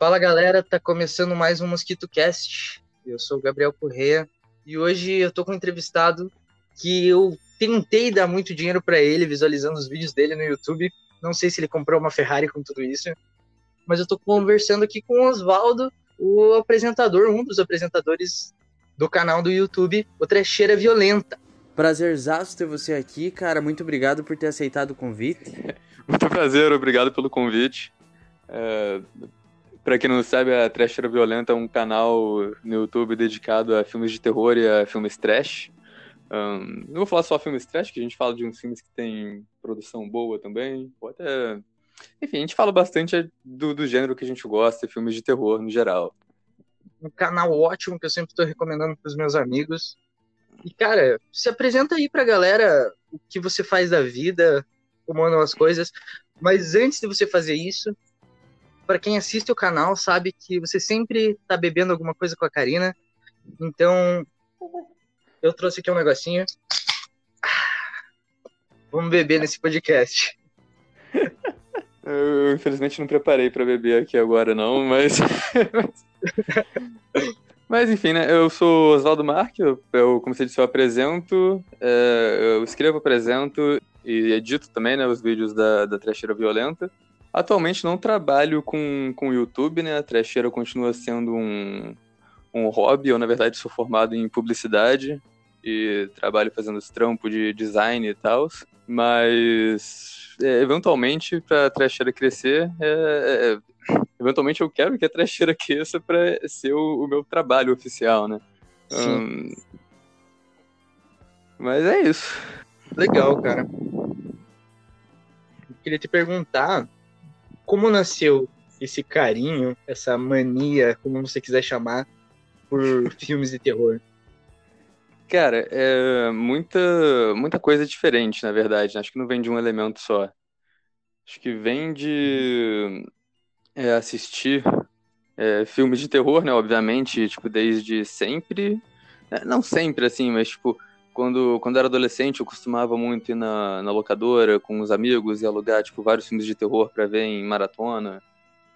Fala galera, tá começando mais um Mosquito Cast. Eu sou o Gabriel Correia e hoje eu tô com um entrevistado que eu tentei dar muito dinheiro para ele visualizando os vídeos dele no YouTube. Não sei se ele comprou uma Ferrari com tudo isso, mas eu tô conversando aqui com o Oswaldo, o apresentador, um dos apresentadores do canal do YouTube, o Trecheira Violenta. Prazerzaço ter você aqui, cara. Muito obrigado por ter aceitado o convite. Muito prazer, obrigado pelo convite. É, para quem não sabe, a Trasheira Violenta é um canal no YouTube dedicado a filmes de terror e a filmes trash. Um, não vou falar só filmes trash, que a gente fala de uns filmes que tem produção boa também. Ou até... Enfim, a gente fala bastante do, do gênero que a gente gosta, filmes de terror no geral. Um canal ótimo que eu sempre estou recomendando para os meus amigos. E, cara, se apresenta aí pra galera o que você faz da vida, como andam as coisas. Mas antes de você fazer isso, para quem assiste o canal sabe que você sempre tá bebendo alguma coisa com a Karina. Então, eu trouxe aqui um negocinho. Vamos beber nesse podcast. Eu, infelizmente, não preparei para beber aqui agora, não, mas. mas, enfim, né? Eu sou Oswaldo Marque, eu, como você disse, eu apresento, é, eu escrevo, apresento e edito também, né? Os vídeos da, da Trecheira Violenta. Atualmente não trabalho com o YouTube, né? A trecheira continua sendo um, um hobby. Eu, na verdade, sou formado em publicidade e trabalho fazendo os trampos de design e tal. Mas, é, eventualmente, para a trecheira crescer, é, é, eventualmente eu quero que a trecheira cresça para ser o, o, meu trabalho oficial, né? Hum, mas é isso. Legal, cara. Eu queria te perguntar como nasceu esse carinho, essa mania, como você quiser chamar, por filmes de terror? Cara, é muita, muita coisa diferente, na verdade. Acho que não vem de um elemento só. Acho que vem de é, assistir é, filmes de terror, né? Obviamente, tipo, desde sempre. É, não sempre, assim, mas, tipo, quando, quando era adolescente, eu costumava muito ir na, na locadora com os amigos e alugar, tipo, vários filmes de terror para ver em maratona.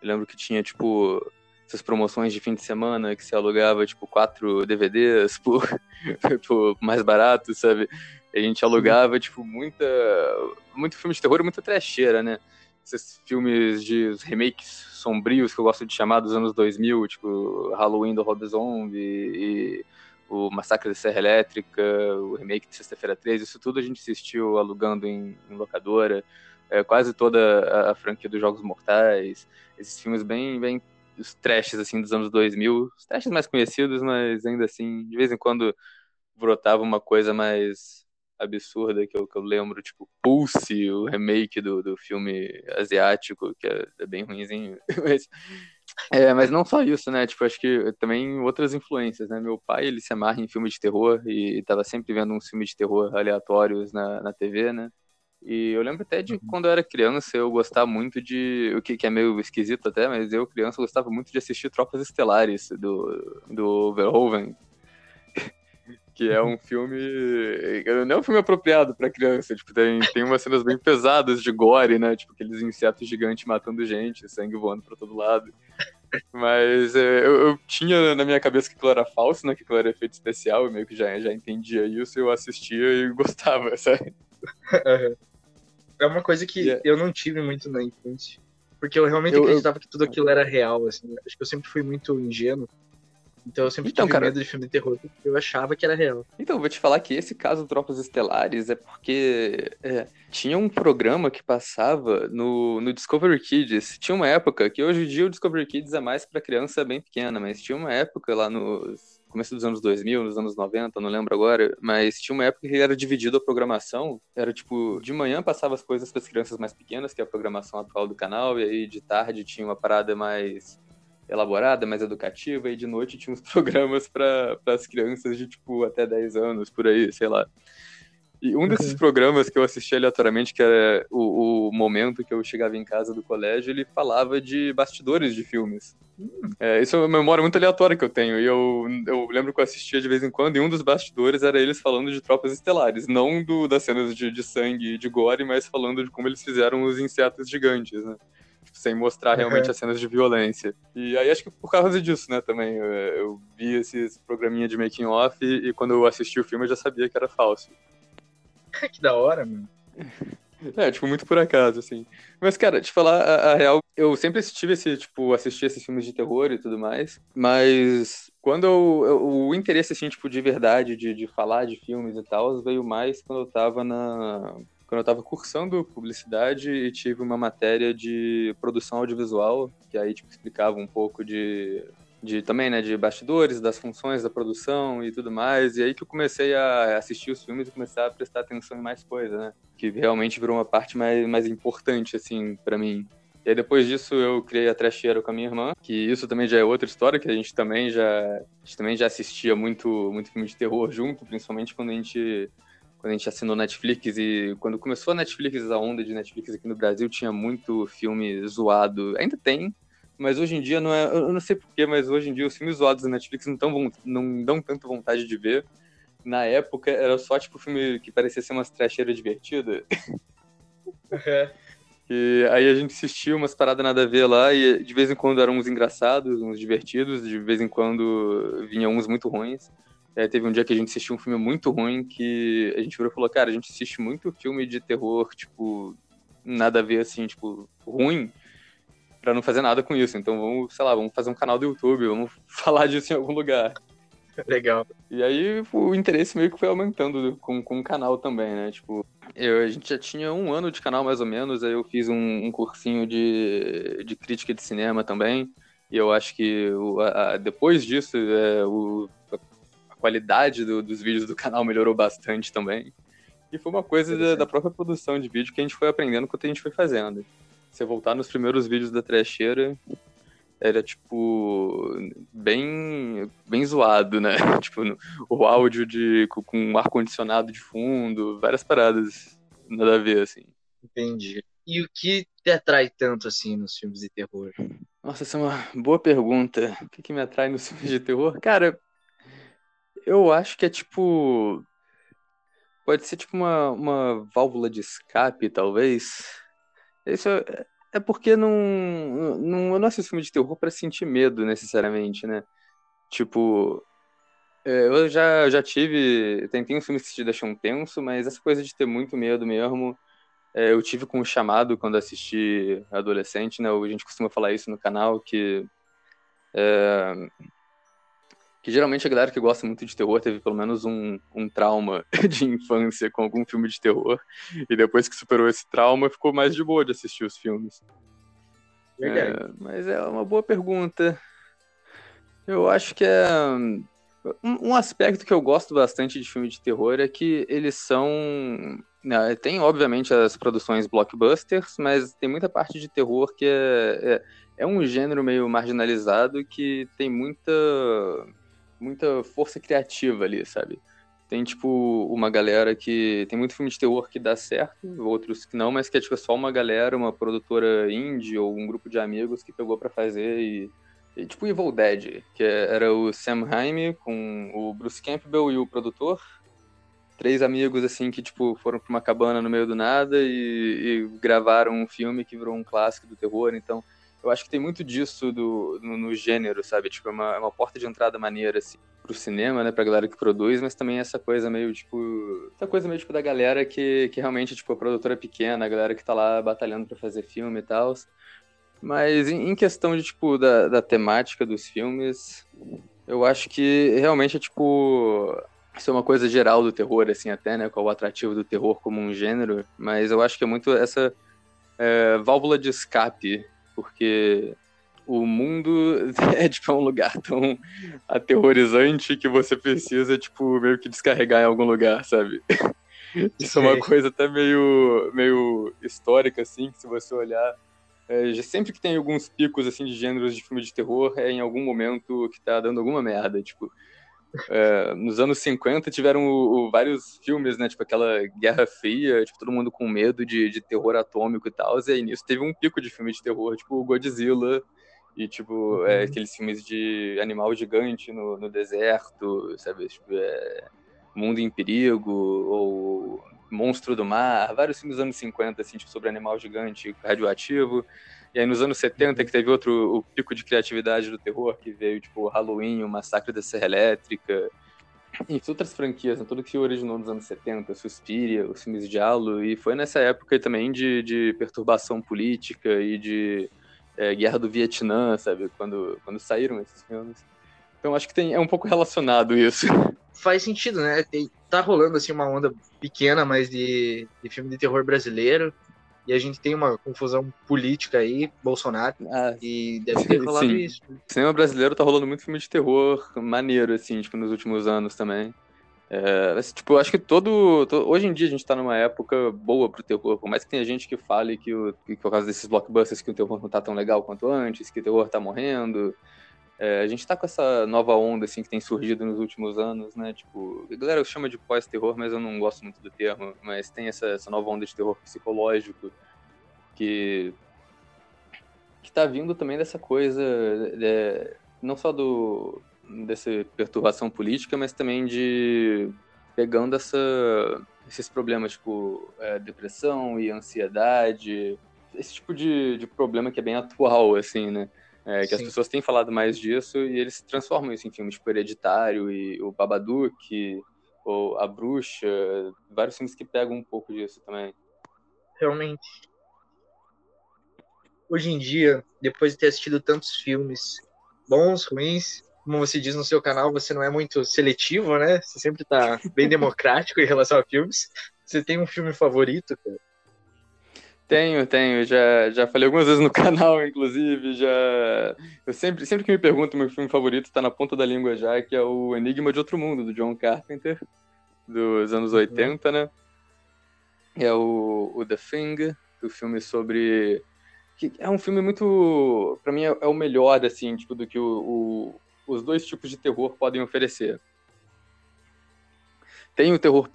Eu lembro que tinha, tipo, essas promoções de fim de semana que se alugava, tipo, quatro DVDs por, por mais barato, sabe? a gente alugava, tipo, muita, muito filme de terror e muita trecheira, né? Esses filmes de remakes sombrios que eu gosto de chamar dos anos 2000, tipo, Halloween do Rob Zombie e o Massacre da Serra Elétrica, o remake de Sexta-feira 13, isso tudo a gente assistiu alugando em, em locadora, é, quase toda a, a, franquia dos Jogos Mortais, esses filmes bem, bem os trashes assim dos anos 2000, os trashes mais conhecidos, mas ainda assim, de vez em quando brotava uma coisa mais absurda que eu, que eu lembro, tipo Pulse, o remake do, do filme asiático, que é, é bem ruimzinho, mas é, mas não só isso, né? Tipo, acho que também outras influências, né? Meu pai, ele se amarra em filme de terror e estava sempre vendo uns filmes de terror aleatórios na, na TV, né? E eu lembro até de uhum. quando eu era criança, eu gostava muito de. O que, que é meio esquisito até, mas eu, criança, gostava muito de assistir Tropas Estelares do, do Verhoeven. que é um filme. Não é um filme apropriado para criança. Tipo, tem, tem umas cenas bem pesadas de gore, né? Tipo, aqueles insetos gigantes matando gente, sangue voando para todo lado. Mas é, eu, eu, tinha na minha cabeça que aquilo era falso, né? Que aquilo era efeito especial, eu meio que já, já entendia isso, eu assistia e gostava, sabe? É uma coisa que yeah. eu não tive muito na infância. Porque eu realmente eu, acreditava eu... que tudo aquilo era real, assim. Acho que eu sempre fui muito ingênuo. Então eu sempre então, tive cara... medo de filme de terror, porque eu achava que era real. Então, vou te falar que esse caso Tropas Estelares é porque é, tinha um programa que passava no, no Discovery Kids. Tinha uma época que hoje em dia o Discovery Kids é mais para criança bem pequena, mas tinha uma época lá nos começo dos anos 2000, nos anos 90, não lembro agora, mas tinha uma época que era dividido a programação, era tipo, de manhã passava as coisas para as crianças mais pequenas, que é a programação atual do canal, e aí de tarde tinha uma parada mais elaborada, mais educativa, e de noite tinha uns programas para as crianças de, tipo, até 10 anos, por aí, sei lá. E um desses uhum. programas que eu assisti aleatoriamente, que era o, o, momento que eu chegava em casa do colégio, ele falava de bastidores de filmes. Hum. É, isso é uma memória muito aleatória que eu tenho. E eu, eu lembro que eu assistia de vez em quando, e um dos bastidores era eles falando de tropas estelares. Não do, das cenas de, de sangue e de gore, mas falando de como eles fizeram os insetos gigantes, né? Tipo, sem mostrar realmente uhum. as cenas de violência. E aí acho que por causa disso, né, também. Eu, eu vi esses programinha de making off e, e quando eu assisti o filme eu já sabia que era falso. que da hora, mano. É, tipo, muito por acaso, assim. Mas, cara, te falar a, a, real, eu sempre tive esse, tipo, assistir esses filmes de terror e tudo mais, mas quando eu, eu, o interesse, assim, tipo, de verdade, de, de falar de filmes e tal, veio mais quando eu tava na... Quando eu tava cursando publicidade e tive uma matéria de produção audiovisual, que aí, tipo, explicava um pouco de de também, né, de bastidores, das funções da produção e tudo mais. E aí que eu comecei a assistir os filmes e comecei a prestar atenção em mais coisas, né? Que realmente virou uma parte mais, mais importante, assim, para mim. E aí depois disso eu criei a Trecheira com a minha irmã, que isso também já é outra história, que a gente também já, gente também já assistia muito, muito filme de terror junto, principalmente quando a gente quando a gente assinou Netflix e quando começou a Netflix, a onda de Netflix aqui no Brasil, tinha muito filme zoado. Ainda tem, mas hoje em dia não é. Eu não sei porquê, mas hoje em dia os filmes zoados da Netflix não, tão, não dão tanta vontade de ver. Na época era só tipo filme que parecia ser umas trecheiras divertidas. É. E aí a gente assistia umas paradas nada a ver lá, e de vez em quando eram uns engraçados, uns divertidos, de vez em quando vinham uns muito ruins. É, teve um dia que a gente assistiu um filme muito ruim que a gente virou e falou, cara, a gente assiste muito filme de terror, tipo, nada a ver, assim, tipo, ruim para não fazer nada com isso. Então vamos, sei lá, vamos fazer um canal do YouTube, vamos falar disso em algum lugar. Legal. E aí o interesse meio que foi aumentando com, com o canal também, né? Tipo, eu, a gente já tinha um ano de canal mais ou menos, aí eu fiz um, um cursinho de, de crítica de cinema também. E eu acho que o, a, depois disso, é, o, a qualidade do, dos vídeos do canal melhorou bastante também. E foi uma coisa da, da, própria produção de vídeo que a gente foi aprendendo enquanto a gente foi fazendo você voltar nos primeiros vídeos da trecheira, era tipo bem bem zoado, né? tipo o áudio de com ar condicionado de fundo, várias paradas nada a ver assim. Entendi. E o que te atrai tanto assim nos filmes de terror? Nossa, essa é uma boa pergunta. O que, que me atrai nos filmes de terror? Cara, eu acho que é tipo pode ser tipo uma, uma válvula de escape, talvez isso é, é porque não, não, eu não assisto filme de terror para sentir medo, necessariamente, né? Tipo, é, eu já, já tive. Tem uns filmes que te deixam tenso, mas essa coisa de ter muito medo mesmo, é, eu tive com o chamado quando assisti adolescente, né? A gente costuma falar isso no canal, que. É, que geralmente a galera que gosta muito de terror teve pelo menos um, um trauma de infância com algum filme de terror. E depois que superou esse trauma, ficou mais de boa de assistir os filmes. É, mas é uma boa pergunta. Eu acho que é. Um, um, aspecto que eu gosto bastante de filme de terror é que eles são. Né, tem, obviamente, as produções blockbusters, mas tem muita parte de terror que é, é, é um gênero meio marginalizado que tem muita muita força criativa ali, sabe? Tem, tipo, uma galera que. Tem muito filme de terror que dá certo, outros que não, mas que é, tipo, só uma galera, uma produtora indie ou um grupo de amigos que pegou para fazer e. e tipo, Evil Dead, que era o Sam Raimi com o Bruce Campbell e o produtor. Três amigos, assim, que, tipo, foram pra uma cabana no meio do nada e, e gravaram um filme que virou um clássico do terror. Então, eu acho que tem muito disso do, no, no gênero, sabe? Tipo, é uma, é uma porta de entrada maneira, assim, pro cinema, né? Pra galera que produz, mas também essa coisa meio, tipo... Essa coisa meio, tipo, da galera que, que realmente, tipo, a produtora pequena, a galera que tá lá batalhando para fazer filme e tal. Mas em, em, questão de, tipo, da, da temática dos filmes, eu acho que realmente é, tipo... Isso é uma coisa geral do terror, assim, até, né? Qual o atrativo do terror como um gênero. Mas eu acho que é muito essa é, válvula de escape porque o mundo é tipo um lugar tão aterrorizante que você precisa tipo meio que descarregar em algum lugar, sabe? Isso é uma coisa até meio meio histórica assim, que se você olhar é, sempre que tem alguns picos assim de gêneros de filme de terror é em algum momento que tá dando alguma merda, tipo é, nos anos 50 tiveram o, o, vários filmes, né? Tipo aquela Guerra Fria, tipo, todo mundo com medo de, de terror atômico e tal. E aí nisso teve um pico de filme de terror, tipo Godzilla e tipo uhum. é, aqueles filmes de animal gigante no, no deserto, sabe? Tipo, é, Mundo em Perigo ou Monstro do Mar, vários filmes dos anos 50, assim, tipo, sobre animal gigante radioativo. E aí nos anos 70 que teve outro o pico de criatividade do terror, que veio tipo Halloween, o Massacre da Serra Elétrica, e outras franquias, né? tudo que se originou nos anos 70, Suspiria, os filmes de Halo, e foi nessa época também de, de perturbação política e de é, guerra do Vietnã, sabe? Quando, quando saíram esses filmes. Então acho que tem, é um pouco relacionado isso. Faz sentido, né? Tem, tá rolando assim uma onda pequena, mas de, de filme de terror brasileiro e a gente tem uma confusão política aí, Bolsonaro, ah, e deve ter rolado sim. isso. O cinema brasileiro tá rolando muito filme de terror maneiro, assim, tipo, nos últimos anos também. É, tipo, eu acho que todo, todo, Hoje em dia a gente tá numa época boa pro terror, por mais que tenha gente que fale que, o, que por causa desses blockbusters que o terror não tá tão legal quanto antes, que o terror tá morrendo. É, a gente tá com essa nova onda, assim, que tem surgido nos últimos anos, né? Tipo, a galera chama de pós-terror, mas eu não gosto muito do termo. Mas tem essa, essa nova onda de terror psicológico que que tá vindo também dessa coisa, é, não só do dessa perturbação política, mas também de pegando essa, esses problemas, tipo, é, depressão e ansiedade, esse tipo de, de problema que é bem atual, assim, né? É, que Sim. as pessoas têm falado mais disso e eles transformam isso em filmes tipo Hereditário e o Babadook ou A Bruxa, vários filmes que pegam um pouco disso também. Realmente. Hoje em dia, depois de ter assistido tantos filmes bons, ruins, como você diz no seu canal, você não é muito seletivo, né? Você sempre está bem democrático em relação a filmes. Você tem um filme favorito, cara? Tenho, tenho. Já, já falei algumas vezes no canal, inclusive. Já. Eu sempre, sempre que me pergunto, meu filme favorito está na ponta da língua já, que é o Enigma de Outro Mundo, do John Carpenter, dos anos 80, uhum. né? É o, o The Thing, o filme sobre. Que é um filme muito. para mim é, é, o melhor, assim, tipo, do que o, o, os dois tipos de terror podem oferecer. Tem o terror.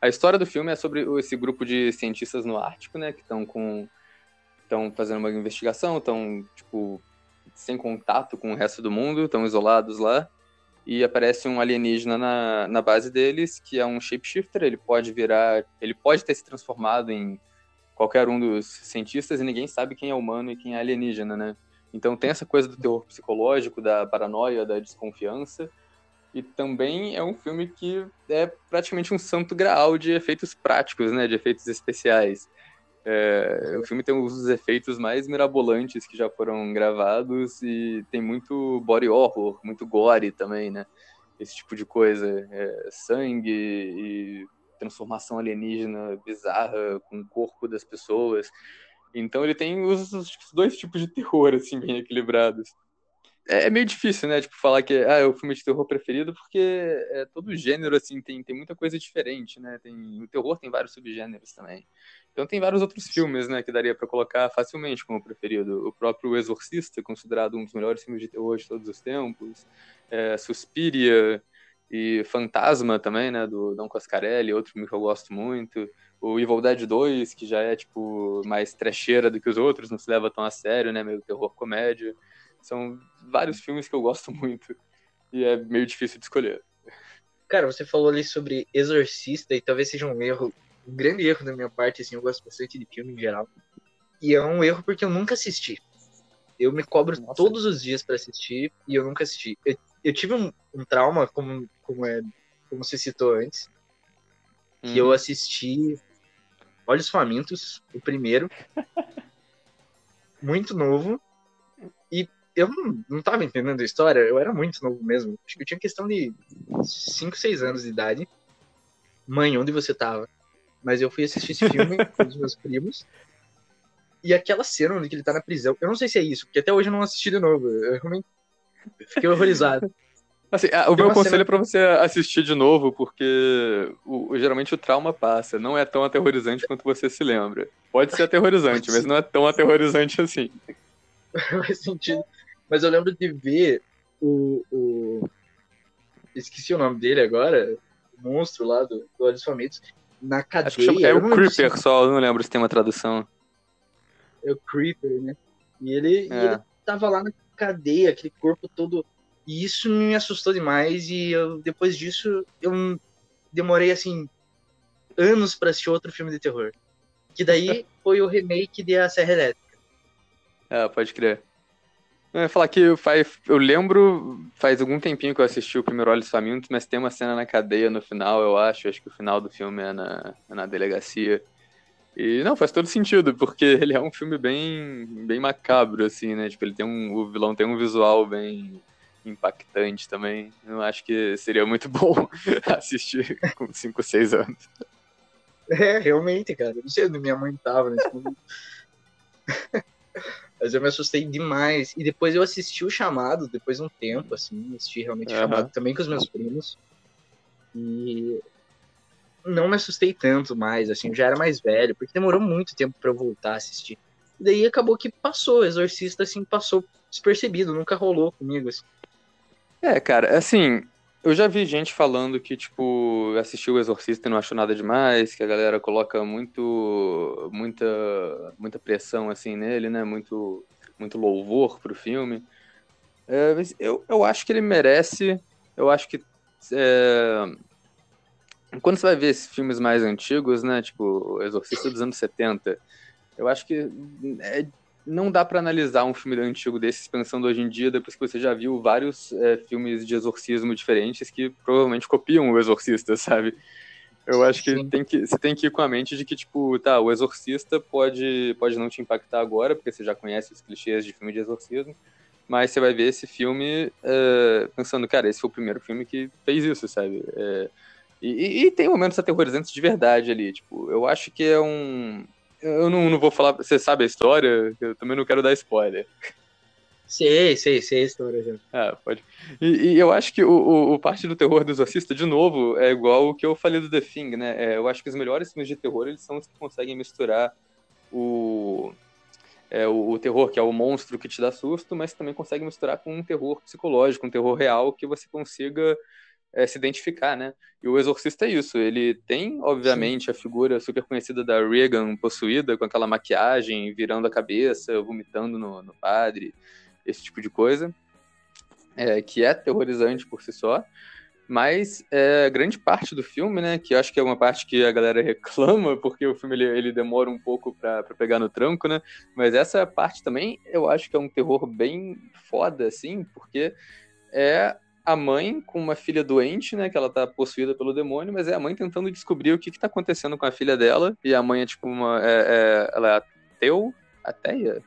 A história do filme é sobre esse grupo de cientistas no Ártico, né, que estão com estão fazendo uma investigação, estão tipo sem contato com o resto do mundo, estão isolados lá. E aparece um alienígena na, na base deles, que é um shapeshifter, ele pode virar, ele pode ter se transformado em qualquer um dos cientistas e ninguém sabe quem é humano e quem é alienígena, né? Então tem essa coisa do terror psicológico, da paranoia, da desconfiança, e também é um filme que é praticamente um santo graal de efeitos práticos, né? De efeitos especiais. É, o filme tem dos efeitos mais mirabolantes que já foram gravados e tem muito body horror, muito gore também, né? Esse tipo de coisa. É, sangue e transformação alienígena bizarra com o corpo das pessoas. Então ele tem os, os dois tipos de terror, assim, bem equilibrados é, é meio difícil, né? Tipo, falar que ah, é o filme de terror preferido, porque é, todo gênero, assim, tem, tem muita coisa diferente, né? Tem, o terror tem vários subgêneros também. Então tem vários outros filmes, né, que daria para colocar facilmente como preferido. O próprio Exorcista, considerado um dos melhores filmes de terror de todos os tempos. É, Suspiria e Fantasma também, né, do Dom Coscarelli, outro filme que eu gosto muito. O Evil Dead 2, que já é, tipo, mais trecheira do que os outros, não se leva tão a sério, né, meio terror comédia. São vários filmes que eu gosto muito e é meio difícil de escolher. Cara, você falou ali sobre Exorcista e talvez seja um erro, um grande erro da minha parte, assim, eu gosto bastante de filme em geral. E é um erro porque eu nunca assisti. Eu me cobro Nossa. todos os dias para assistir e eu nunca assisti. Eu, eu tive um, um, trauma, como, como, é, como você citou antes, que hum. eu uhum. assisti Olhos Famintos, o primeiro, muito novo, eu não, não tava entendendo a história, eu era muito novo mesmo. Acho que eu tinha questão de 5, 6 anos de idade. Mãe, onde você tava? Mas eu fui assistir esse filme com os meus primos. E aquela cena onde ele tá na prisão, eu não sei se é isso, porque até hoje eu não assisti de novo. Eu realmente fiquei horrorizado. Assim, o meu conselho cena... é pra você assistir de novo, porque o, geralmente o trauma passa. Não é tão aterrorizante quanto você se lembra. Pode ser aterrorizante, mas não é tão aterrorizante assim. Faz sentido. Mas eu lembro de ver o, o, esqueci o nome dele agora, o monstro lá do, do Olhos Famintos, na cadeia. Acho que chama, é o Creeper só, eu não lembro se tem uma tradução. É o Creeper, né? E ele, é. e ele tava lá na cadeia, aquele corpo todo. E isso me assustou demais. E eu, depois disso, eu demorei assim anos para assistir outro filme de terror. Que daí foi o remake de A Serra Elétrica. Ah, pode crer. Eu ia falar que faz, eu lembro, faz algum tempinho que eu assisti o primeiro Olhos Famintos, mas tem uma cena na cadeia no final, eu acho. Acho que o final do filme é na, é na delegacia. E não, faz todo sentido, porque ele é um filme bem, bem macabro, assim, né? Tipo, ele tem um. O vilão tem um visual bem impactante também. Eu acho que seria muito bom assistir com 5, 6 anos. É, realmente, cara. Eu não sei onde minha mãe tava nesse momento. Mas eu me assustei demais. E depois eu assisti o chamado, depois de um tempo, assim, assisti realmente o chamado também com os meus primos. E não me assustei tanto mais, assim, já era mais velho, porque demorou muito tempo para eu voltar a assistir. E daí acabou que passou, Exorcista, assim, passou despercebido, nunca rolou comigo, assim. É, cara, assim, eu já vi gente falando que, tipo, assistiu o Exorcista e não achou nada demais, que a galera coloca muito, muita, muita pressão, assim, nele, né? Muito, muito louvor pro filme. É, eu, eu acho que ele merece, eu acho que... É, quando você vai ver esses filmes mais antigos, né? Tipo, Exorcista dos anos 70, eu acho que é não dá para analisar um filme antigo desses pensando hoje em dia, depois que você já viu vários é, filmes de exorcismo diferentes que provavelmente copiam o Exorcista, sabe? Eu acho que, tem que você tem que ir com a mente de que, tipo, tá, o Exorcista pode, pode não te impactar agora, porque você já conhece os clichês de filme de exorcismo, mas você vai ver esse filme é, pensando, cara, esse foi o primeiro filme que fez isso, sabe? É, e, e, tem momentos aterrorizantes de verdade ali, tipo, eu acho que é um, eu não, não vou falar. Você sabe a história? Eu também não quero dar spoiler. Sei, sei, sei a história já. Ah, pode. E, e eu acho que o, o, o, parte do terror do Exorcista, de novo, é igual o que eu falei do The Thing, né? É, eu acho que os melhores filmes de terror, eles são os que conseguem misturar o, é, o, o, terror, que é o monstro que te dá susto, mas também consegue misturar com um terror psicológico, um terror real, que você consiga é, se identificar, né? E o Exorcista é isso. Ele tem, obviamente, Sim. a figura super conhecida da Regan possuída, com aquela maquiagem, virando a cabeça, vomitando no, no padre, esse tipo de coisa, é, que é terrorizante por si só. Mas é, grande parte do filme, né, que eu acho que é uma parte que a galera reclama, porque o filme ele, ele demora um pouco para pegar no tranco, né? Mas essa parte também eu acho que é um terror bem foda, assim, porque é a mãe com uma filha doente, né? Que ela tá possuída pelo demônio, mas é a mãe tentando descobrir o que que tá acontecendo com a filha dela. E a mãe é tipo uma. É, é, ela é ateu? Ateia?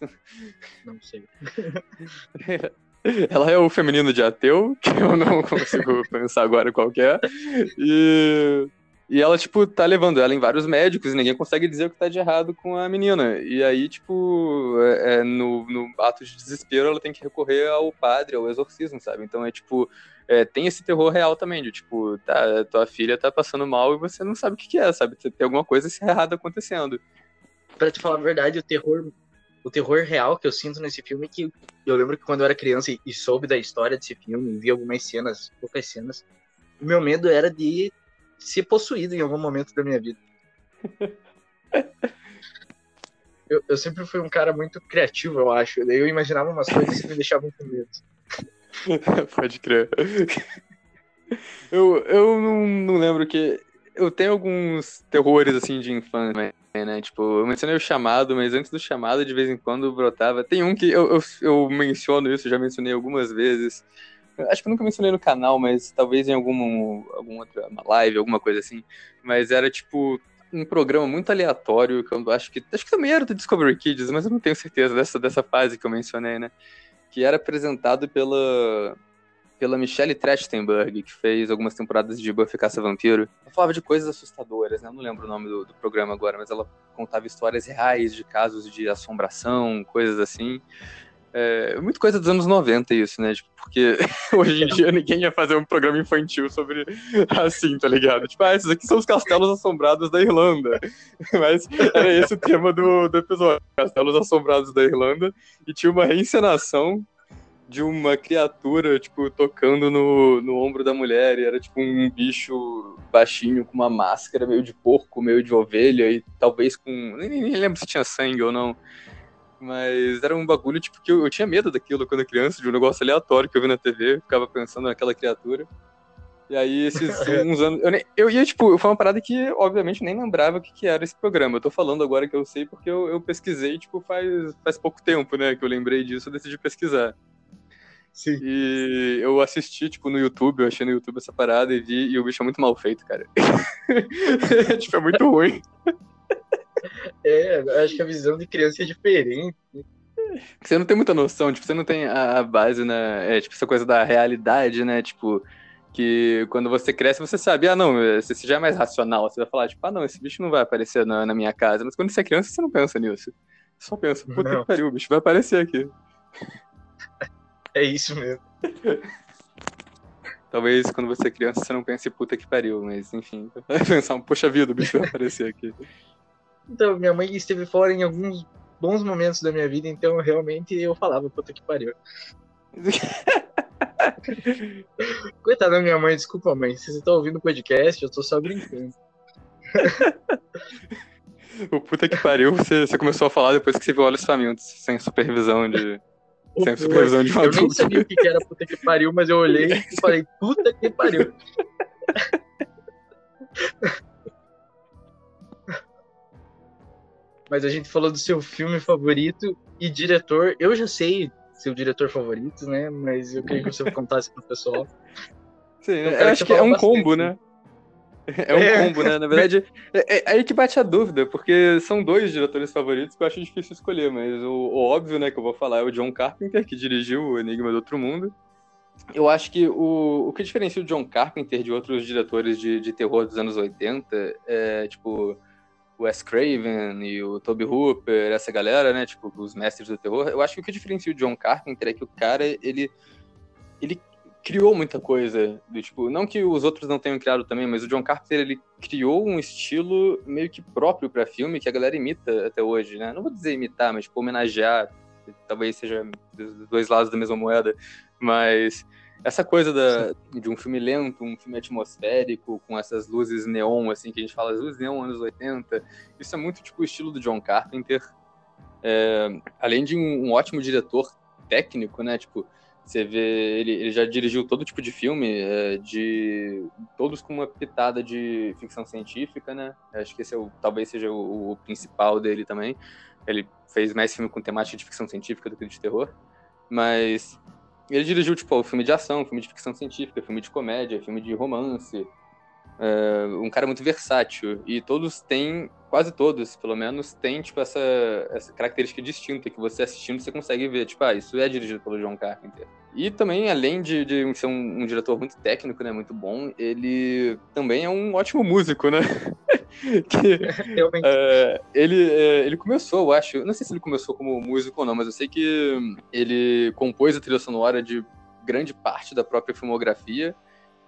Não sei. ela é o feminino de ateu, que eu não consigo pensar agora qual é. E e ela, tipo, tá levando ela em vários médicos e ninguém consegue dizer o que tá de errado com a menina. E aí, tipo, é, é, no, no ato de desespero, ela tem que recorrer ao padre, ao exorcismo, sabe? Então é tipo. É, tem esse terror real também, de tipo, tá, tua filha tá passando mal e você não sabe o que, que é, sabe? Tem alguma coisa errada acontecendo. Pra te falar a verdade, o terror o terror real que eu sinto nesse filme é que eu lembro que quando eu era criança e, e soube da história desse filme, vi algumas cenas, poucas cenas, o meu medo era de ser possuído em algum momento da minha vida. eu, eu, sempre fui um cara muito criativo, eu acho. Daí eu imaginava umas coisas que me deixavam com medo. Pode crer. Eu, eu não, não lembro que. Eu tenho alguns terrores assim de infância, né? Tipo, eu mencionei o chamado, mas antes do chamado, de vez em quando brotava. Tem um que eu, eu, eu menciono isso, já mencionei algumas vezes, Acho que eu nunca mencionei no canal, mas talvez em alguma, alguma outra live, alguma coisa assim. Mas era tipo um programa muito aleatório, que eu acho que. Acho que também era do Discovery Kids, mas eu não tenho certeza dessa, dessa fase que eu mencionei, né? Que era apresentado pela, pela Michelle Trachtenberg, que fez algumas temporadas de Buffy Caça Vampiro. Ela falava de coisas assustadoras, né? Eu não lembro o nome do, do programa agora, mas ela contava histórias reais de casos de assombração, coisas assim. É muito coisa dos anos 90 isso, né? Tipo, porque hoje em dia ninguém ia fazer um programa infantil sobre assim, tá ligado? Tipo, ah, esses aqui são os castelos assombrados da Irlanda. Mas era esse o tema do, do episódio. Castelos assombrados da Irlanda. E tinha uma reencenação de uma criatura, tipo, tocando no, no ombro da mulher, e era tipo um bicho baixinho com uma máscara meio de porco, meio de ovelha, e talvez com. Nem, nem lembro se tinha sangue ou não. Mas era um bagulho, tipo, que eu, eu tinha medo daquilo quando criança, de um negócio aleatório que eu vi na TV, ficava pensando naquela criatura. E aí, esses uns anos. Eu, nem, eu ia, tipo, foi uma parada que, obviamente, nem lembrava o que, que era esse programa. Eu tô falando agora que eu sei porque eu, eu pesquisei, tipo, faz, faz pouco tempo, né? Que eu lembrei disso, eu decidi pesquisar. Sim. E eu assisti, tipo, no YouTube, eu achei no YouTube essa parada e vi, e o bicho é muito mal feito, cara. tipo, é muito ruim. É, acho que a visão de criança é diferente. Você não tem muita noção, tipo, você não tem a base, né? É, tipo, essa coisa da realidade, né? Tipo, que quando você cresce, você sabe, ah, não, você já é mais racional. Você vai falar, tipo, ah, não, esse bicho não vai aparecer na, na minha casa. Mas quando você é criança, você não pensa nisso. Você só pensa, puta Não. que pariu, o bicho vai aparecer aqui. É isso mesmo. Talvez quando você é criança você não pense puta que pariu, mas enfim, vai pensar, poxa vida, o bicho vai aparecer aqui. Então, minha mãe esteve fora em alguns bons momentos da minha vida, então realmente eu falava, puta que pariu. Coitada da minha mãe, desculpa, mãe. Se você tá ouvindo o podcast, eu tô só brincando. O puta que pariu, você, você começou a falar depois que você viu Olhos Famintos, sem supervisão de. Sem supervisão de um eu nem sabia o que era puta que pariu, mas eu olhei e falei, puta que pariu. Mas a gente falou do seu filme favorito e diretor. Eu já sei seu diretor favorito, né? Mas eu queria que você contasse pro pessoal. Sim, Eu eu acho que que é um bastante, combo, né? É um É. combo, né? Na verdade, é, é aí que bate a dúvida, porque são dois diretores favoritos que eu acho difícil escolher, mas o, o óbvio, né, que eu vou falar é o John Carpenter, que dirigiu o Enigma do Outro Mundo. Eu acho que o, o que diferencia o John Carpenter de outros diretores de, de terror dos anos 80 é, tipo, Wes Craven e o Toby Hooper, essa galera, né, tipo, os mestres do terror. Eu acho que o que diferencia o John Carpenter é que o cara, ele, ele criou muita coisa, do tipo, não que os outros não tenham criado também, mas o John Carpenter, ele criou um estilo meio que próprio para filme que a galera imita até hoje, né? Não vou dizer imitar, mas tipo, homenagear, talvez seja dos dois lados da mesma moeda, mas essa coisa da, de um filme lento, um filme atmosférico, com essas luzes neon, assim, que a gente fala, as luzes neon anos 80, isso é muito tipo o estilo do John Carpenter, É, além de um, um ótimo diretor técnico, né, tipo, você vê, ele, ele já dirigiu todo tipo de filme, é, de todos com uma pitada de ficção científica, né? Acho que esse é o, talvez seja o, o principal dele também. Ele fez mais filme com temática de ficção científica do que de terror, mas ele dirigiu tipo filme de ação, filme de ficção científica, filme de comédia, filme de romance. É, um cara muito versátil e todos têm, quase todos, pelo menos, têm tipo essa, essa característica distinta que você assistindo você consegue ver, tipo, ah, isso é dirigido pelo John Carpenter. E também, além de, de ser um, um diretor muito técnico, né, muito bom, ele também é um ótimo músico, né? que, Realmente. é, ele, é, ele começou, eu acho, não sei se ele começou como músico ou não, mas eu sei que ele compôs a trilha sonora de grande parte da própria filmografia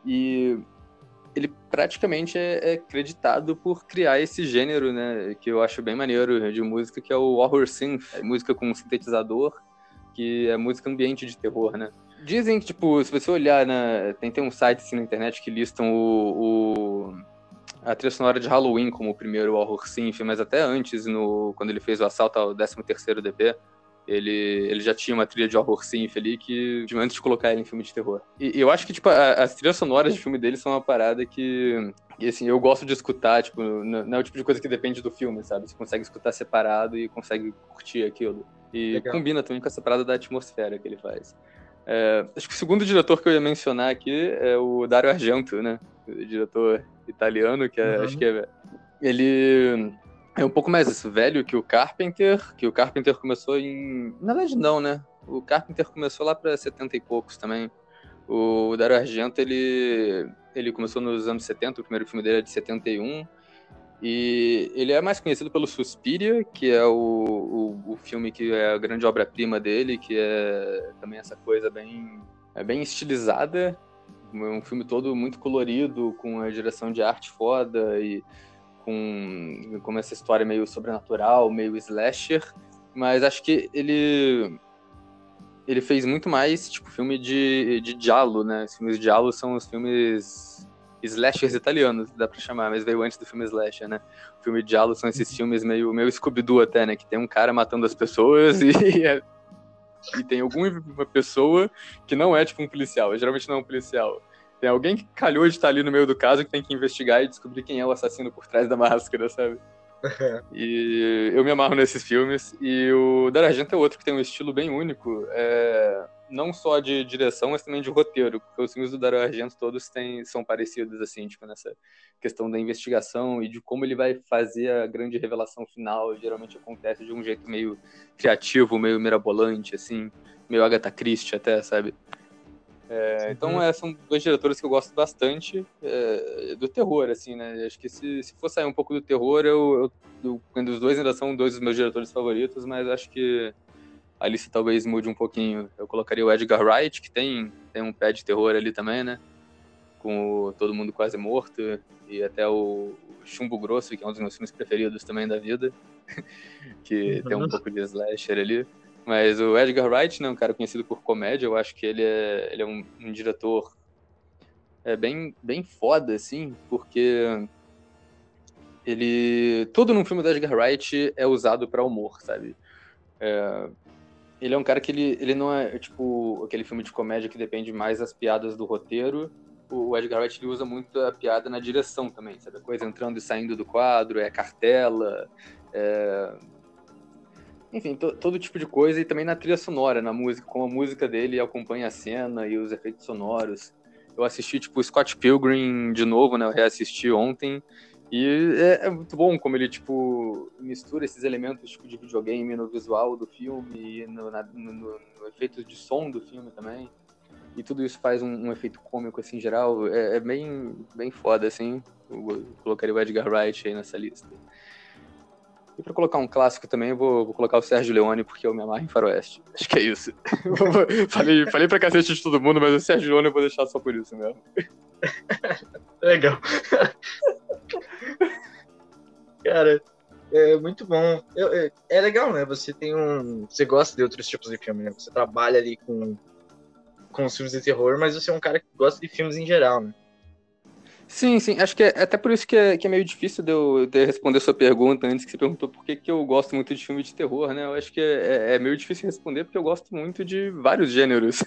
e ele praticamente é, é creditado por criar esse gênero, né, que eu acho bem maneiro de música, que é o horror synth, música com sintetizador, que é música ambiente de terror, né. Dizem que, tipo, se você olhar na... Tem, tem um site assim, na internet que listam o, o a trilha sonora de Halloween como o primeiro horror synth, mas até antes, no, quando ele fez o assalto ao 13º DP, ele, ele já tinha uma trilha de horror synth ali que, antes de colocar ele em filme de terror. E, e eu acho que, tipo, a, as trilhas sonoras de filme dele são uma parada que, que, assim, eu gosto de escutar, tipo, não, não é o tipo de coisa que depende do filme, sabe? Você consegue escutar separado e consegue curtir aquilo. E Legal. combina também com essa parada da atmosfera que ele faz. É, acho que o segundo diretor que eu ia mencionar aqui é o Dario Argento, né? O diretor italiano, que é, Uhum. acho que é, ele é um pouco mais velho que o Carpenter, que o Carpenter começou em. Na verdade, não, né? O Carpenter começou lá para 70 e poucos também. O Dario Argento, ele, ele começou nos anos 70, o primeiro filme dele é de 71. E ele é mais conhecido pelo Suspiria, que é o, o, o filme que é a grande obra-prima dele, que é também essa coisa bem, é bem estilizada. Um filme todo muito colorido, com a direção de arte foda e com, com essa história meio sobrenatural, meio slasher. Mas acho que ele ele fez muito mais, tipo, filme de, de giallo, né? Os filmes de giallo são os filmes slashers italianos, dá pra chamar, mas veio antes do filme slasher, né? O filme de giallo são esses filmes meio, meio Scooby-Doo até, né? Que tem um cara matando as pessoas e, e tem alguma pessoa que não é, tipo, um policial. Geralmente não é um policial. Tem alguém que calhou de estar ali no meio do caso que tem que investigar e descobrir quem é o assassino por trás da máscara, sabe? e eu me amarro nesses filmes. E o Dario Argento é outro que tem um estilo bem único, é... não só de direção, mas também de roteiro. Porque os filmes do Dario Argento todos têm, são parecidos, assim, tipo, nessa questão da investigação e de como ele vai fazer a grande revelação final. Geralmente acontece de um jeito meio criativo, meio mirabolante, assim, meio Agatha Christie até, sabe? É, então é, são dois diretores que eu gosto bastante é, do terror, assim, né? Acho que se, se for sair um pouco do terror, eu, eu, eu, os dois ainda são dois dos meus diretores favoritos, mas acho que a lista talvez mude um pouquinho. Eu colocaria o Edgar Wright, que tem, tem um pé de terror ali também, né? Com o Todo Mundo Quase Morto e até o Chumbo Grosso, que é um dos meus filmes preferidos também da vida, que tem um uhum. pouco de slasher ali. Mas o Edgar Wright, né, um cara conhecido por comédia, eu acho que ele é, ele é um, um diretor é bem, bem foda, assim, porque ele... Tudo no filme do Edgar Wright é usado para humor, sabe? É, ele é um cara que ele, ele não é, tipo, aquele filme de comédia que depende mais das piadas do roteiro. O Edgar Wright ele usa muito a piada na direção também, sabe? A coisa entrando e saindo do quadro, é cartela, é, enfim, to, todo tipo de coisa e também na trilha sonora, na música, como a música dele acompanha a cena e os efeitos sonoros. Eu assisti, tipo, Scott Pilgrim de novo, né? Eu reassisti ontem. E é, é, muito bom como ele, tipo, mistura esses elementos tipo, de videogame no visual do filme e no, na, no, no, efeito de som do filme também. E tudo isso faz um, um efeito cômico, assim, em geral. É, é, bem, bem foda, assim. Eu colocaria o Edgar Wright aí nessa lista. E para colocar um clássico também, eu vou, vou, colocar o Sérgio Leone, porque eu me amarro em Faroeste. Acho que é isso. falei, falei pra cacete de todo mundo, mas o Sérgio Leone eu vou deixar só por isso mesmo. Legal. Cara, é muito bom. Eu, é, é, legal, né? Você tem um. Você gosta de outros tipos de filme, né? Você trabalha ali com, com os filmes de terror, mas você é um cara que gosta de filmes em geral, né? Sim, sim. Acho que é até por isso que é, que é meio difícil de eu, de responder sua pergunta antes que você perguntou por que, que eu gosto muito de filme de terror, né? Eu acho que é, é, é meio difícil responder porque eu gosto muito de vários gêneros.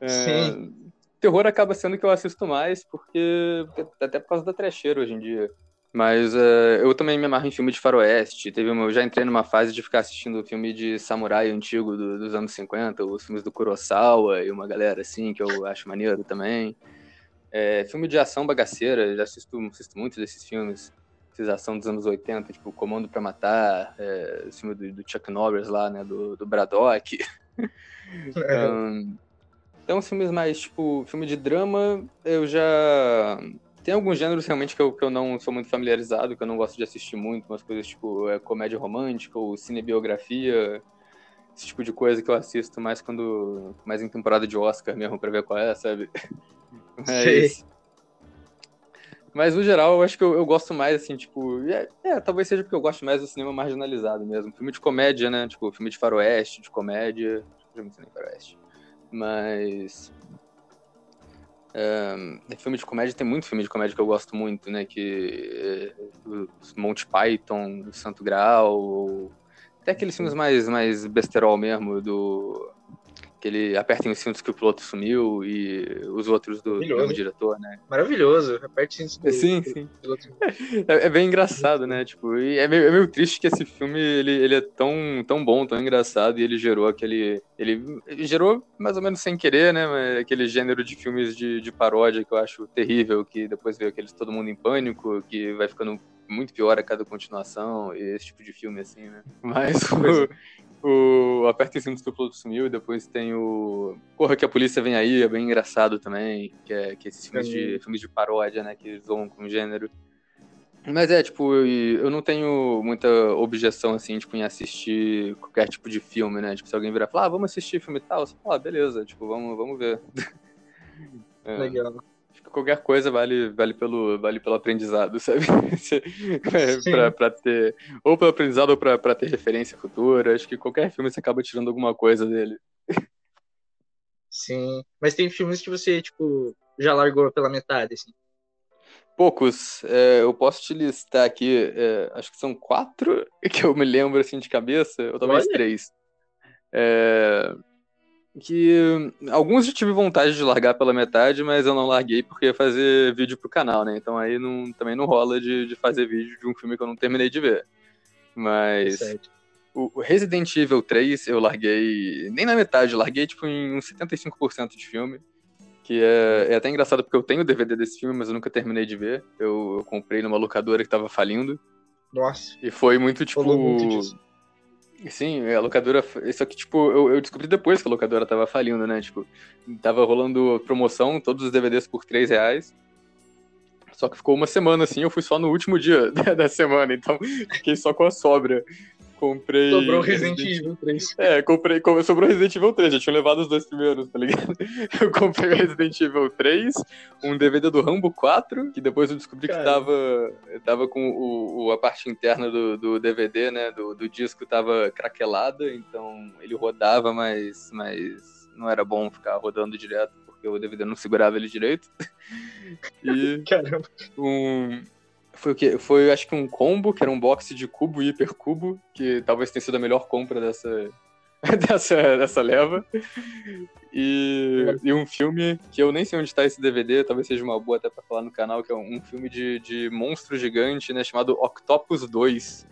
É, sim. Terror acaba sendo que eu assisto mais porque até por causa da trecheira hoje em dia. Mas uh, eu também me amarro em filme de faroeste. Teve uma, eu já entrei numa fase de ficar assistindo filme de samurai antigo do, dos anos 50, os filmes do Kurosawa e uma galera assim que eu acho maneiro também. É, filme de ação bagaceira, já assisto, assisto muitos desses filmes. Esses ação dos anos 80, tipo Comando para Matar, é, filme do, do, Chuck Norris lá, né, do, do Braddock. um, então, filmes mais, tipo, filme de drama, eu já... Tem alguns gêneros realmente que eu, que eu não sou muito familiarizado, que eu não gosto de assistir muito, umas coisas tipo é, comédia romântica ou cinebiografia, esse tipo de coisa que eu assisto mais quando. mais em temporada de Oscar mesmo, pra ver qual é, sabe? Mas, mas no geral, eu acho que eu, eu gosto mais, assim, tipo. É, é, talvez seja porque eu gosto mais do cinema marginalizado mesmo. Filme de comédia, né? Tipo, filme de faroeste, de comédia. Já muito cinema faroeste. Mas. Filme de comédia, tem muito filme de comédia que eu gosto muito, né? Que. É, Monty Python, Santo Graal. Até aqueles filmes mais, mais besterol mesmo, do que ele aperta em cintos que o piloto sumiu e os outros do mesmo diretor, né? Maravilhoso, aperte cintos. Sim, sim. É, é, bem engraçado, né? Tipo, e é meio, é meio triste que esse filme ele, ele é tão, tão bom, tão engraçado e ele gerou aquele. Ele, ele gerou mais ou menos sem querer, né? Aquele gênero de filmes de, de paródia que eu acho terrível, que depois veio aqueles Todo Mundo em Pânico, que vai ficando muito pior a cada continuação, e esse tipo de filme, assim, né? Mas o, o Aperta em cima do piloto sumiu, e depois tem o Corra que a polícia vem aí, é bem engraçado também, que é que esses filmes de, filmes de paródia, né, que zoam com gênero. Mas é, tipo, eu, eu não tenho muita objeção, assim, tipo, em assistir qualquer tipo de filme, né? Tipo, se alguém virar e falar, ah, vamos assistir filme e tal, você fala, ah, beleza, tipo, vamos, vamos ver. É. Legal qualquer coisa vale, vale, pelo, vale pelo aprendizado, sabe? pra, pra, ter, ou pelo aprendizado ou pra, pra ter referência futura. Acho que qualquer filme você acaba tirando alguma coisa dele. Sim. Mas tem filmes que você, tipo, já largou pela metade, assim. Poucos. É, eu posso te listar aqui, é, acho que são quatro que eu me lembro assim de cabeça, ou talvez Olha. três. É, que alguns eu tive vontade de largar pela metade, mas eu não larguei porque ia fazer vídeo pro canal, né? Então aí não, também não rola de, de fazer vídeo de um filme que eu não terminei de ver. Mas Certo. o Resident Evil 3 eu larguei nem na metade, larguei tipo em uns 75% de filme. Que é, é até engraçado porque eu tenho o DVD desse filme, mas eu nunca terminei de ver. Eu, eu comprei numa locadora que tava falindo. Nossa, E foi muito tipo. falou muito disso. Sim, a locadora. Só que, tipo, eu, eu descobri depois que a locadora tava falindo, né? Tipo, tava rolando promoção, todos os DVDs por 3 reais. Só que ficou uma semana assim, eu fui só no último dia da semana, então fiquei só com a sobra. Comprei. Sobrou Resident Evil 3. É, comprei, sobrou Resident Evil 3, já tinha levado os dois primeiros, tá ligado? Eu comprei o Resident Evil 3, um DVD do Rambo 4, que depois eu descobri que Caramba. tava, tava com o, o- a parte interna do, do DVD, né, do, do disco tava craquelada, então ele rodava, mas, mas não era bom ficar rodando direto, porque o DVD não segurava ele direito. E Caramba. um. Foi o quê? Foi, acho que um combo, que era um box de cubo e hipercubo, que talvez tenha sido a melhor compra dessa, dessa, dessa leva. E, e um filme que eu nem sei onde está esse DVD, talvez seja uma boa até pra falar no canal, que é um, um filme de, de monstro gigante, né, chamado Octopus 2.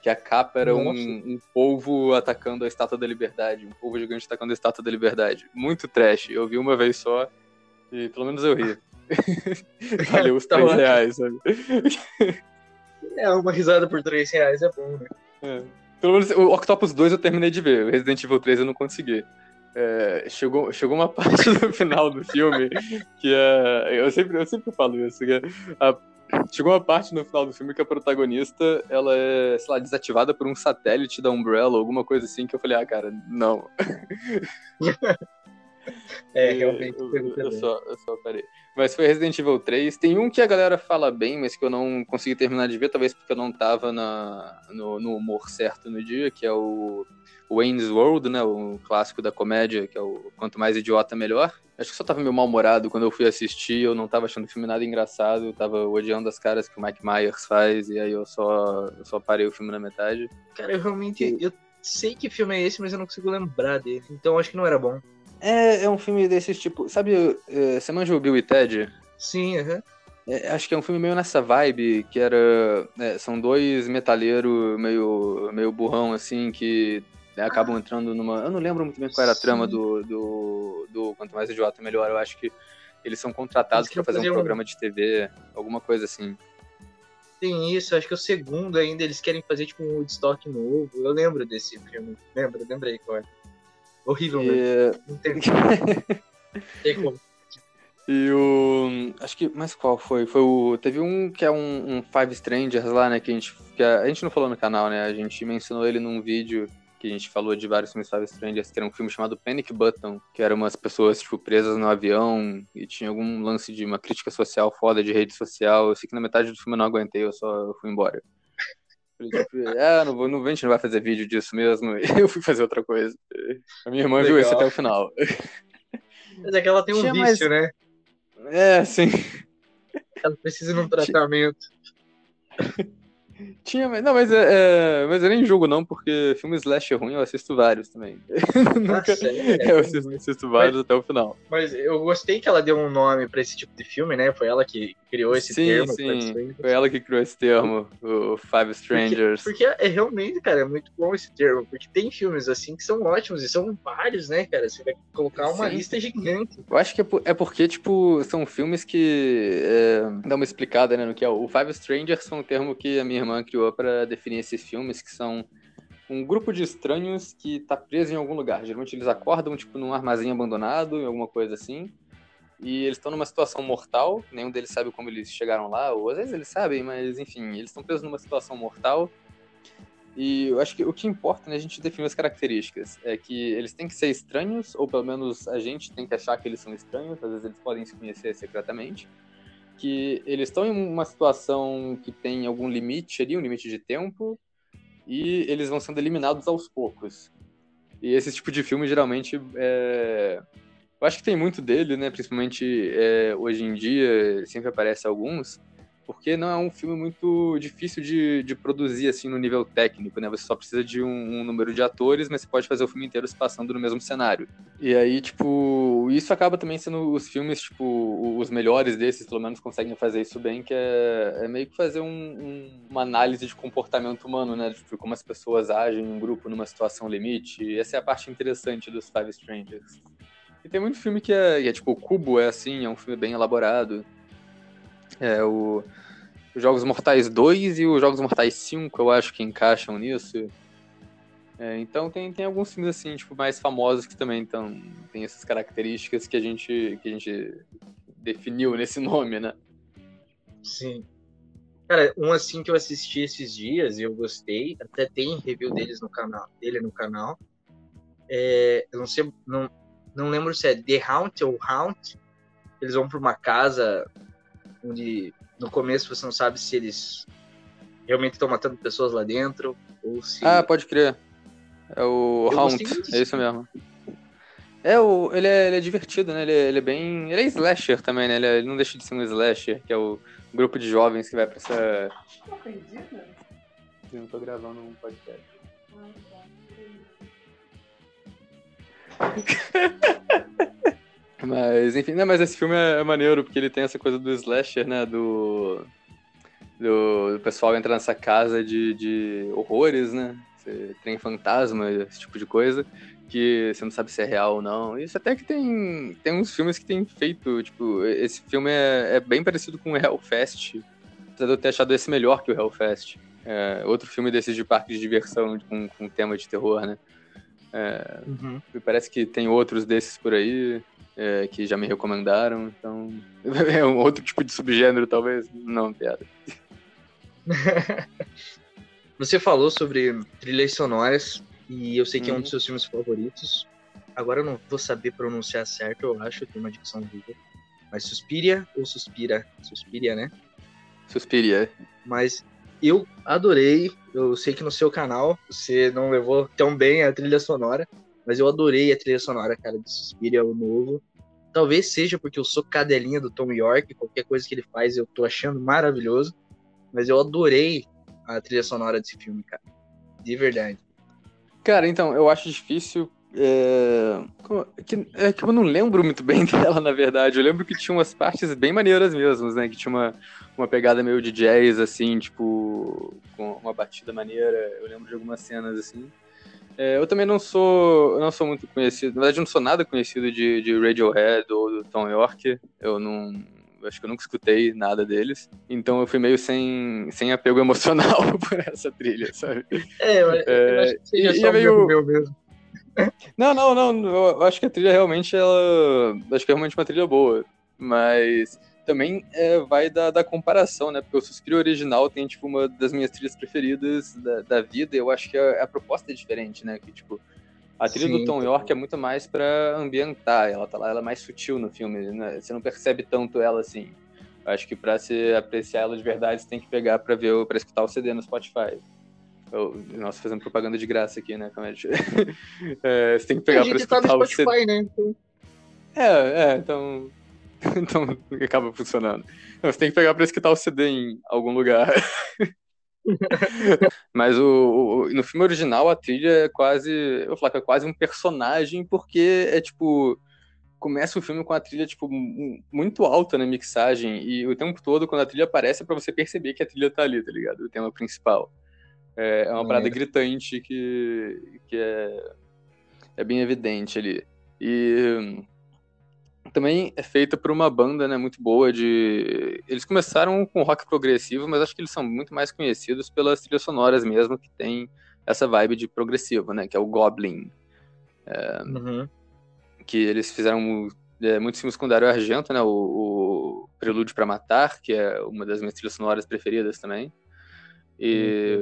Que a capa era um, um polvo atacando a Estátua da Liberdade, um polvo gigante atacando a Estátua da Liberdade. Muito trash. Eu vi uma vez só e pelo menos eu ri. Valeu os Tá 3 ótimo. reais, sabe? É, uma risada por 3 reais é bom, né? É. Pelo menos o Octopus 2 eu terminei de ver, o Resident Evil 3 eu não consegui. É, chegou, chegou uma parte no final do filme que é. Eu sempre, eu sempre falo isso. Que é, a- chegou uma parte no final do filme que a protagonista ela é, sei lá, desativada por um satélite da Umbrella, alguma coisa assim, que eu falei, ah, cara, não. É, realmente. Eu, eu, também. só, eu só parei. Mas foi Resident Evil 3. Tem um que a galera fala bem, mas que eu não consegui terminar de ver, talvez porque eu não tava na, no, no humor certo no dia, que é o Wayne's World, né? O clássico da comédia, que é o Quanto Mais Idiota, Melhor. Acho que só tava meio mal-humorado quando eu fui assistir, eu não tava achando o filme nada engraçado, eu tava odiando as caras que o Mike Myers faz, e aí eu só, eu só parei o filme na metade. Cara, eu realmente. Eu sei que filme é esse, mas eu não consigo lembrar dele. Então acho que não era bom. É, é um filme desses tipo. Sabe, é, você manja o Bill e Ted? Sim, aham. É, acho que é um filme meio nessa vibe, que era. é, são dois metaleiros meio, meio burrão, assim, que né, acabam entrando numa. Eu não lembro muito bem qual era a trama do, do, do Quanto Mais Idiota Melhor. Eu acho que eles são contratados queriam fazer fazer um um- programa de TV, alguma coisa assim. Tem isso, acho que é o segundo ainda, eles querem fazer tipo um Woodstock novo. Eu lembro desse filme. Lembro, lembrei qual é. Horrível mesmo. E, Não tem como. e o. Acho que. Mas qual foi? Foi o. Teve um que é um, um Five Strangers lá, né? Que a gente. Que a, a gente não falou no canal, né? A gente mencionou ele num vídeo que a gente falou de vários filmes Five Strangers, que era um filme chamado Panic Button, que eram umas pessoas, tipo, presas no avião e tinha algum lance de uma crítica social foda de rede social. Eu sei que na metade do filme eu não aguentei, eu só fui embora. É, não vou, não, a gente não vai fazer vídeo disso mesmo. Eu fui fazer outra coisa. A minha irmã viu Legal. esse até o final. Mas é que ela tem um Tinha vício, né? É, sim. Ela precisa de um tratamento. Tinha, mas- não, mas, é, é, mas eu nem julgo não, porque filme slash ruim eu assisto vários também. Nunca, sério? eu assisto, assisto vários até o final. Mas eu gostei que ela deu um nome pra esse tipo de filme, né? Foi ela que criou esse sim, termo. sim, foi ela que criou esse termo, o Five Strangers. Porque é realmente, cara, é muito bom esse termo. Porque tem filmes assim que são ótimos e são vários, né, cara? Você vai colocar uma Sim. lista gigante. Eu acho que é, por- é porque, tipo, são filmes que é, dá uma explicada, né, no que é. O Five Strangers foi um termo que a minha irmã criou pra definir esses filmes, que são um grupo de estranhos que tá preso em algum lugar. Geralmente eles acordam, tipo, num armazém abandonado, em alguma coisa assim. E eles estão numa situação mortal, nenhum deles sabe como eles chegaram lá, ou às vezes eles sabem, mas enfim, eles estão presos numa situação mortal. E eu acho que o que importa, né, a gente definir as características, é que eles têm que ser estranhos, ou pelo menos a gente tem que achar que eles são estranhos, às vezes eles podem se conhecer secretamente, que eles estão em uma situação que tem algum limite ali, um limite de tempo, e eles vão sendo eliminados aos poucos. E esse tipo de filme geralmente é, Eu acho que tem muito dele, né? Principalmente é, hoje em dia, sempre aparece alguns porque não é um filme muito difícil de, de produzir, assim, no nível técnico, né? Você só precisa de um, um, número de atores, mas você pode fazer o filme inteiro se passando no mesmo cenário. E aí, tipo, isso acaba também sendo os filmes, tipo, os melhores desses, pelo menos, conseguem fazer isso bem, que é, é meio que fazer um, um, uma análise de comportamento humano, né? Tipo, como as pessoas agem em um grupo numa situação limite. E essa é a parte interessante dos Five Strangers. E tem muito filme que é, é tipo, o Cubo é assim, é um filme bem elaborado. É, o, os Jogos Mortais 2 e os Jogos Mortais 5, eu acho que encaixam nisso. É, então tem, tem alguns filmes assim, tipo, mais famosos que também então, tem essas características que a gente, que a gente definiu nesse nome, né? Sim. Cara, um assim que eu assisti esses dias e eu gostei, até tem review deles no canal, dele no canal. É, eu não sei, não, não lembro se é The Haunt ou Haunt. Eles vão para uma casa onde no começo você não sabe se eles realmente estão matando pessoas lá dentro ou se. Ah, pode crer. É o Haunt, é isso mesmo. É, o, ele, é, ele é divertido, né? Ele é, ele é bem. Ele é slasher também, né? Ele, é, ele, não deixa de ser um slasher, que é o grupo de jovens que vai pra essa. Eu não tô gravando um podcast. Ah, tá. Mas, enfim, né, mas esse filme é, é, maneiro, porque ele tem essa coisa do slasher, né? Do, do, do pessoal entrar nessa casa de, de horrores, né? Você tem fantasma, esse tipo de coisa, que você não sabe se é real ou não. Isso até que tem, tem uns filmes que tem feito, tipo, esse filme é, é bem parecido com o Hellfest, apesar de eu ter achado esse melhor que o Hellfest. É, outro filme desses de parque de diversão com, com tema de terror, né? É, uhum. Parece que tem outros desses por aí é, que já me recomendaram, então é um outro tipo de subgênero, talvez. Não, piada. Você falou sobre trilhas sonoras e eu sei que hum. é um dos uhum. seus filmes favoritos. Agora eu não vou saber pronunciar certo, eu acho, tem uma dicção horrível. Mas Suspiria ou Suspira? Suspiria, né? Suspiria. Mas eu adorei. Eu sei que no seu canal você não levou tão bem a trilha sonora, mas eu adorei a trilha sonora, cara, de Suspiria, o novo. Talvez seja porque eu sou cadelinha do Tom York, qualquer coisa que ele faz eu tô achando maravilhoso. Mas eu adorei a trilha sonora desse filme, cara. De verdade. Cara, então, eu acho difícil. É... Que, é que eu não lembro muito bem dela, na verdade. Eu lembro que tinha umas partes bem maneiras mesmo, né? Que tinha uma, uma pegada meio de jazz, assim, tipo, com uma batida maneira. Eu lembro de algumas cenas assim. É, eu também não sou, não sou muito conhecido, na verdade, eu não sou nada conhecido de, de Radiohead ou do Tom York. Eu não. Acho que eu nunca escutei nada deles. Então eu fui meio sem, sem apego emocional por essa trilha, sabe? É, eu, é, eu acho que seja só é meio... meu mesmo. Não, não, não. Eu acho que a trilha realmente ela. Acho que é realmente uma trilha boa. Mas também é, vai da, da comparação, né? Porque o Suspiro original tem, tipo, uma das minhas trilhas preferidas da, da vida. E eu acho que a, a, proposta é diferente, né? Que, tipo, a trilha Sim. do Tom York é muito mais para ambientar. Ela tá lá, ela é mais sutil no filme, né? Você não percebe tanto ela assim. Eu acho que para se apreciar ela de verdade, você tem que pegar para ver, para escutar o CD no Spotify. Eu, nossa, fazendo propaganda de graça aqui, né? é, você tem que pegar para escutar tá no Spotify, o CD. Né? Então... É, é, então então acaba funcionando. Você tem que pegar para escutar o CD em algum lugar. Mas o, o, no filme original a trilha é quase, eu vou falar que é quase um personagem porque é tipo começa o filme com a trilha tipo muito alta na mixagem e o tempo todo quando a trilha aparece é para você perceber que a trilha tá ali, tá ligado? O tema principal. É, é uma parada gritante que que é é bem evidente ali. E também é feita por uma banda né, muito boa de. Eles começaram com rock progressivo, mas acho que eles são muito mais conhecidos pelas trilhas sonoras mesmo, que tem essa vibe de progressivo, né? Que é o Goblin. É... Uhum. Que eles fizeram é, muitos filmes com Dario Argento, né? O, o Prelúdio para Matar, que é uma das minhas trilhas sonoras preferidas também. E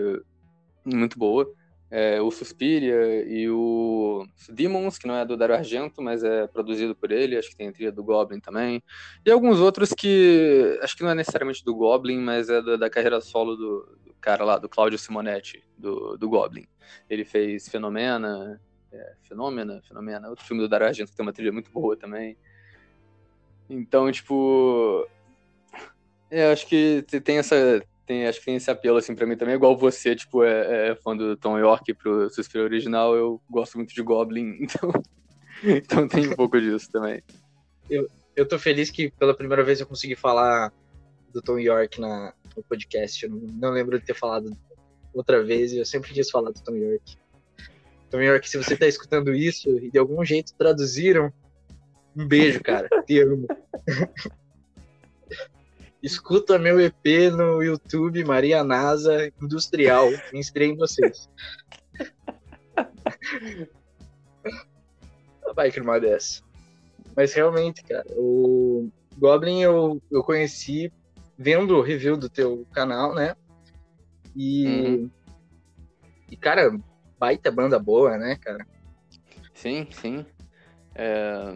uhum. muito boa é, o Suspiria e o Demons, que não é do Dario Argento, mas é produzido por ele, acho que tem a trilha do Goblin também. E alguns outros que acho que não é necessariamente do Goblin, mas é da, carreira solo do, do, cara lá, do Claudio Simonetti, do, do Goblin. Ele fez Fenomena, é Fenômena, Fenômena, outro filme do Dario Argento que tem uma trilha muito boa também. Então, tipo, é, acho que tem essa tem, acho que tem esse apelo assim para mim também, igual você, tipo, é, é fã do Tom York pro Suspiro original, eu gosto muito de Goblin, então então tem um pouco disso também. Eu, eu tô feliz que pela primeira vez eu consegui falar do Tom York na, no podcast. Eu não, não lembro de ter falado outra vez e eu sempre quis falar do Tom York. Tom York, se você tá escutando isso e de algum jeito traduziram, um beijo, cara. Te amo. Escuta meu EP no YouTube, Maria Nasa Industrial. Me inspirei em vocês. Vai que uma dessa. Mas realmente, cara, o Goblin eu, eu conheci vendo o review do teu canal, né? E, uhum. e cara, baita banda boa, né, cara? Sim, sim. É...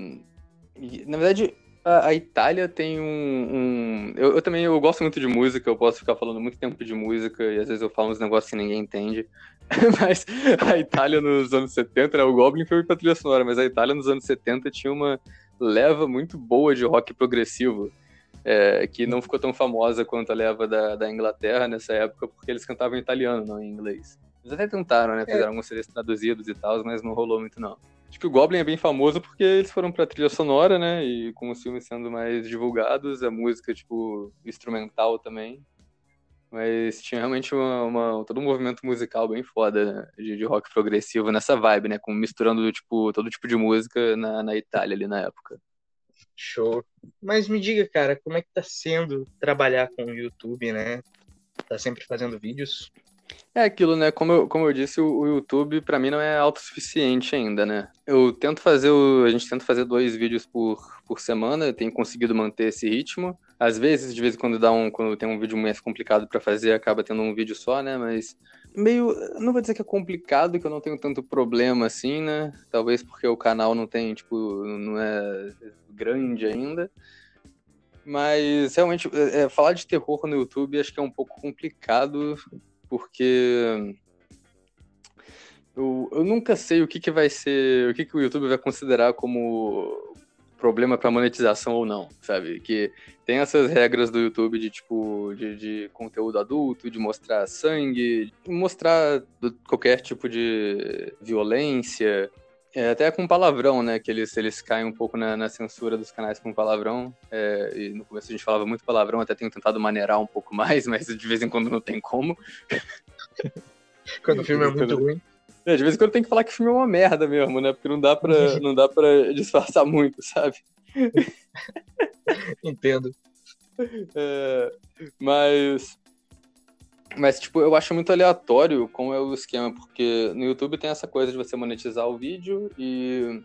Na verdade, a, a, Itália tem um. um... Eu, eu, também eu gosto muito de música, eu posso ficar falando muito tempo de música e às vezes eu falo uns negócios que ninguém entende. mas a Itália nos anos 70, né, o Goblin foi pra trilha sonora, mas a Itália nos anos 70 tinha uma leva muito boa de rock progressivo. É, que não ficou tão famosa quanto a leva da, da Inglaterra nessa época, porque eles cantavam em italiano, não em inglês. Eles até tentaram, né? Fizeram é. alguns CDs traduzidos e tal, mas não rolou muito, não. Acho que o Goblin é bem famoso porque eles foram pra trilha sonora, né? E com os filmes sendo mais divulgados, a música, tipo, instrumental também. Mas tinha realmente uma, uma, todo um movimento musical bem foda, né? de, de, rock progressivo nessa vibe, né? Com, misturando tipo, todo tipo de música na, na Itália ali na época. Show. Mas me diga, cara, como é que tá sendo trabalhar com o YouTube, né? Tá sempre fazendo vídeos? É aquilo, né? Como eu, como eu disse, o, YouTube para mim não é autossuficiente ainda, né? Eu tento fazer o, a gente tenta fazer dois vídeos por, por semana, eu tenho conseguido manter esse ritmo. Às vezes, de vez em quando dá um, quando tem um vídeo mais complicado para fazer, acaba tendo um vídeo só, né? Mas meio, não vou dizer que é complicado, que eu não tenho tanto problema assim, né? Talvez porque o canal não tem, tipo, não é grande ainda. Mas realmente, é, falar de terror no YouTube acho que é um pouco complicado, porque eu, eu nunca sei o que, que vai ser, o que, que o YouTube vai considerar como problema para monetização ou não, sabe? Que tem essas regras do YouTube de tipo de, de conteúdo adulto, de mostrar sangue, mostrar qualquer tipo de violência, é, até com palavrão, né? Que eles, eles caem um pouco na, na censura dos canais com palavrão. É, e no começo a gente falava muito palavrão, até tenho tentado maneirar um pouco mais, mas de vez em quando não tem como. quando o filme é muito ruim. É, de vez em quando tem que falar que o filme é uma merda mesmo, né? Porque não dá pra, não dá pra disfarçar muito, sabe? Entendo. É, mas mas, tipo, eu acho muito aleatório como é o esquema, porque no YouTube tem essa coisa de você monetizar o vídeo e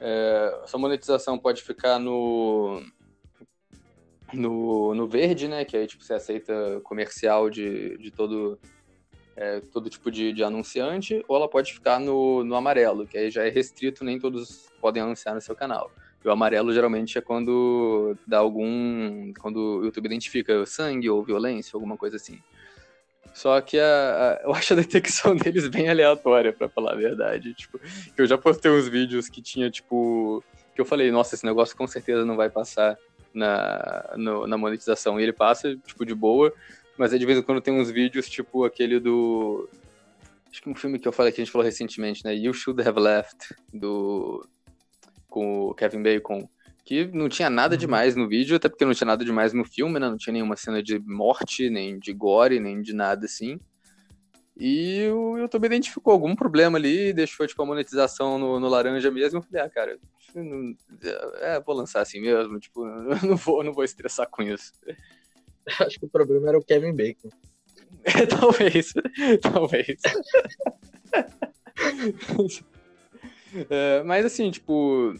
é, sua monetização pode ficar no, no, no verde, né? Que aí, tipo, você aceita comercial de, de todo, é, todo tipo de, de anunciante, ou ela pode ficar no, no amarelo, que aí já é restrito, nem todos podem anunciar no seu canal. E o amarelo geralmente é quando dá algum. quando o YouTube identifica sangue ou violência, alguma coisa assim. Só que a, a, eu acho a detecção deles bem aleatória, para falar a verdade. Tipo, eu já postei uns vídeos que tinha, tipo. Que eu falei, nossa, esse negócio com certeza não vai passar na, no, na monetização. E ele passa, tipo, de boa. Mas aí de vez em quando tem uns vídeos, tipo aquele do. Acho que um filme que eu falei que a gente falou recentemente, né? You Should Have Left, do. Com o Kevin Bacon que não tinha nada uhum. demais no vídeo, até porque não tinha nada demais no filme, né? Não tinha nenhuma cena de morte, nem de gore, nem de nada assim. E o YouTube identificou algum problema ali, deixou tipo a monetização no, no laranja mesmo. Eu falei, ah, cara, não, é, vou lançar assim mesmo, tipo, não vou, não vou estressar com isso. Acho que o problema era o Kevin Bacon. É, talvez, talvez. é, mas assim, tipo,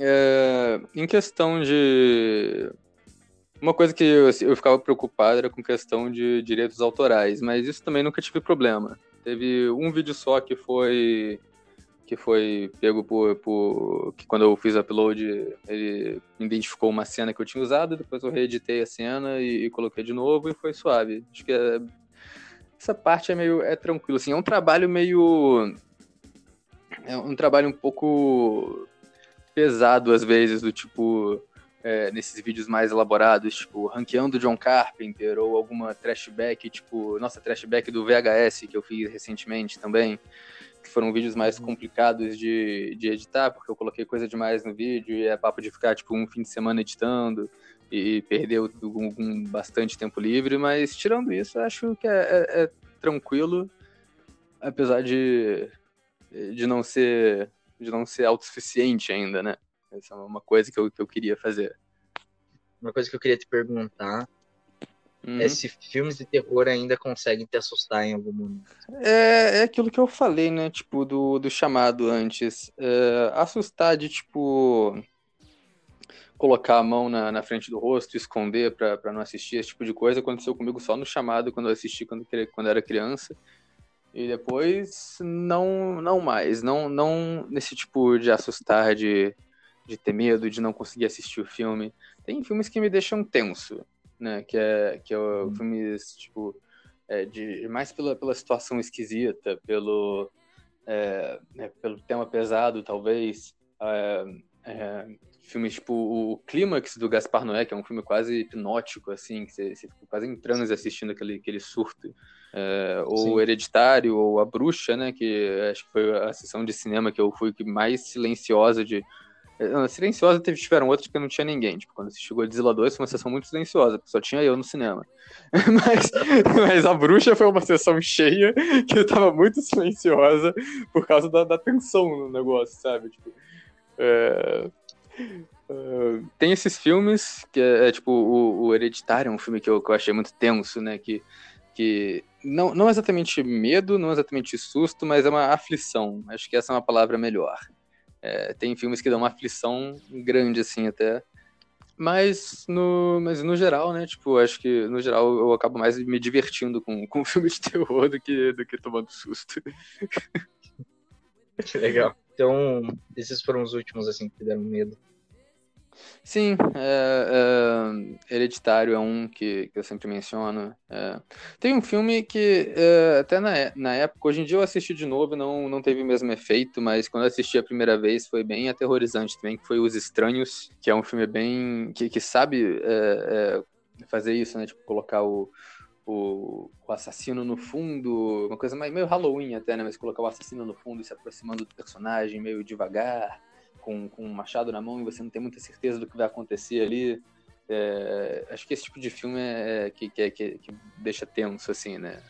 é, em questão de. Uma coisa que eu, eu ficava preocupado era com questão de direitos autorais, mas isso também nunca tive problema. Teve um vídeo só que foi que foi pego por, por, que quando eu fiz o upload ele identificou uma cena que eu tinha usado, depois eu reeditei a cena e, e coloquei de novo e foi suave. Acho que é, essa parte é meio é tranquilo assim, é um trabalho meio é um trabalho um pouco pesado às vezes, do tipo é, nesses vídeos mais elaborados, tipo ranqueando John Carpenter ou alguma trashback, tipo nossa trashback do VHS que eu fiz recentemente também, que foram vídeos mais uhum. complicados de, de editar porque eu coloquei coisa demais no vídeo e é papo de ficar tipo um fim de semana editando e perdeu um, um, bastante tempo livre, mas tirando isso, acho que é, é, é tranquilo, apesar de, de não ser de não ser autossuficiente ainda, né? Essa é uma coisa que eu, que eu queria fazer. Uma coisa que eu queria te perguntar uhum. é se filmes de terror ainda conseguem te assustar em algum momento. É, é aquilo que eu falei, né? Tipo, do, do chamado antes. É, assustar de, tipo colocar a mão na, na frente do rosto, esconder para não assistir, esse tipo de coisa. Aconteceu comigo só no chamado, quando eu assisti quando, quando era criança. E depois, não não mais. Não, não nesse tipo de assustar, de, de ter medo, de não conseguir assistir o filme. Tem filmes que me deixam tenso, né? Que é, que é uhum. filmes, tipo, é, de, mais pela, pela situação esquisita, pelo, é, né, pelo tema pesado, talvez. É, é, filmes tipo o Clímax do Gaspar Noé, que é um filme quase hipnótico, assim, que você, você fica quase em transe assistindo aquele, aquele surto. É, ou Hereditário, ou A Bruxa, né, que acho que foi a sessão de cinema que eu fui mais silenciosa de... É, silenciosa teve, tiveram outros que não tinha ninguém. Tipo, quando assisti Godzilla 2 foi uma sessão muito silenciosa, só tinha eu no cinema. mas, mas A Bruxa foi uma sessão cheia que eu tava muito silenciosa por causa da, da tensão no negócio, sabe? Tipo, é... Uh, tem esses filmes, que é, é tipo, o, o, Hereditário é um filme que eu, que eu achei muito tenso, né? Que, que não, não exatamente medo, não exatamente susto, mas é uma aflição. Acho que essa é uma palavra melhor. É, tem filmes que dão uma aflição grande, assim, até. Mas no, mas no geral, né? Tipo, acho que no geral eu acabo mais me divertindo com, com filme de terror do que, do que tomando susto. Legal. Então, esses foram os últimos, assim, que deram medo. Sim, é, é, Hereditário é um que, que eu sempre menciono. É. Tem um filme que, é, até na, na época, hoje em dia eu assisti de novo não, não teve o mesmo efeito, mas quando eu assisti a primeira vez foi bem aterrorizante também, que foi Os Estranhos, que é um filme bem. que, que sabe é, é, fazer isso, né? Tipo, colocar o, o, o, assassino no fundo, uma coisa meio Halloween até, né? Mas colocar o assassino no fundo e se aproximando do personagem meio devagar, com, com um machado na mão e você não tem muita certeza do que vai acontecer ali. É, acho que esse tipo de filme é, é que, que, que, que, deixa tenso, assim, né?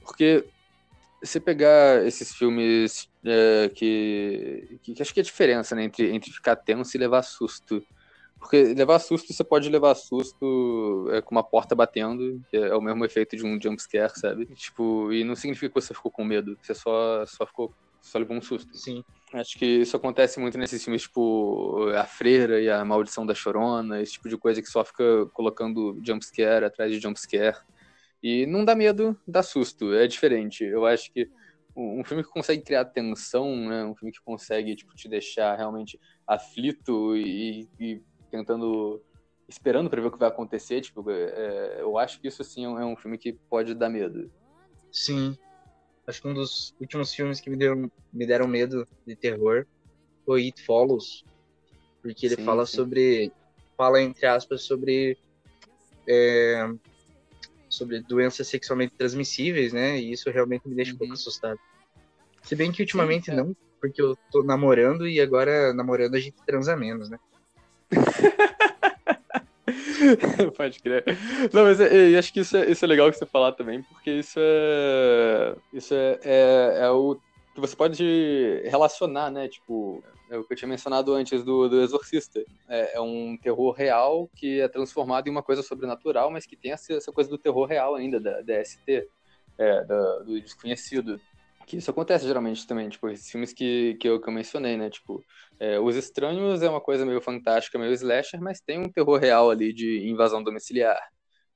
Porque você pegar esses filmes é, que, que, que, acho que é a diferença né, entre, entre ficar tenso e levar susto. Porque levar susto, você pode levar susto é, com uma porta batendo, que é o mesmo efeito de um jumpscare, sabe? Tipo, e não significa que você ficou com medo, você só, só ficou. Só levou um susto. Sim. Acho que isso acontece muito nesses filmes, tipo A Freira e a Maldição da Chorona, esse tipo de coisa que só fica colocando jumpscare atrás de jumpscare. E não dá medo, dá susto, é diferente. Eu acho que um filme que consegue criar tensão, né? Um filme que consegue, tipo, te deixar realmente aflito e, e tentando esperando para ver o que vai acontecer. Tipo, é, eu acho que isso sim é um filme que pode dar medo. Sim. Acho que um dos últimos filmes que me deram, me deram medo de terror foi It Follows. Porque ele sim, fala sim. sobre. Fala, entre aspas, sobre. É, sobre doenças sexualmente transmissíveis, né? E isso realmente me deixa uhum. um pouco uhum. assustado. Se bem que ultimamente sim, não, porque eu tô namorando e agora namorando a gente transa menos, né? Pode crer. Não, mas eu acho que isso é, isso é legal que você falar também, porque isso é. Isso é, é, é o que você pode relacionar, né? Tipo, é o que eu tinha mencionado antes do, do Exorcista. É, é, um terror real que é transformado em uma coisa sobrenatural, mas que tem essa, essa coisa do terror real ainda, da, da ST, é, do desconhecido. Que isso acontece geralmente também, tipo, esses filmes que, que, eu, que eu mencionei, né? Tipo, é, Os Estranhos é uma coisa meio fantástica, meio slasher, mas tem um terror real ali de invasão domiciliar.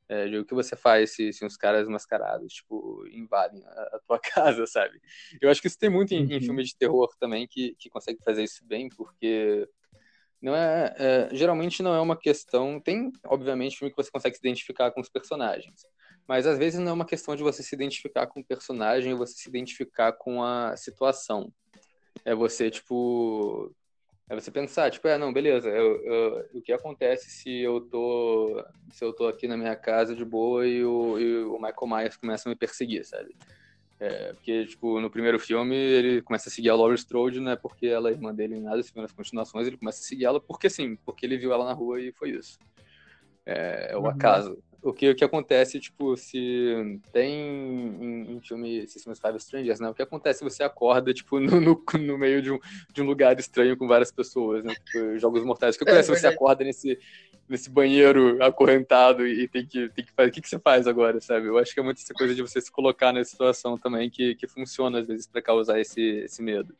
É, de o que você faz se, se uns caras mascarados, tipo, invadem a, a, tua casa, sabe? Eu acho que isso tem muito em, uhum. em filme de terror também, que, que consegue fazer isso bem, porque não é, é, geralmente não é uma questão. Tem, obviamente, filme que você consegue se identificar com os personagens. Mas às vezes não é uma questão de você se identificar com o personagem ou você se identificar com a situação. é você, tipo, é você pensar, tipo, é, não, beleza, eu, eu, o que acontece se eu tô se eu tô aqui na minha casa de boa e o, e o Michael Myers começa a me perseguir, sabe? É, porque, tipo, no primeiro filme ele começa a seguir a Laurie Strode, não é porque ela é irmã dele nada, segundo as continuações, ele começa a seguir ela porque sim, porque ele viu ela na rua e foi isso. É, é o uhum. acaso o que, o que acontece, tipo, se tem em, em filme Systems Five Strangers, né? O que acontece se você acorda, tipo, no, no, no, meio de um, de um lugar estranho com várias pessoas, né? Tipo, Jogos Mortais. O que acontece é, se você acorda nesse, nesse banheiro acorrentado e tem que, tem que fazer... O que, que você faz agora, sabe? Eu acho que é muito essa coisa de você se colocar nessa situação também que, que funciona, às vezes, para causar esse, esse medo.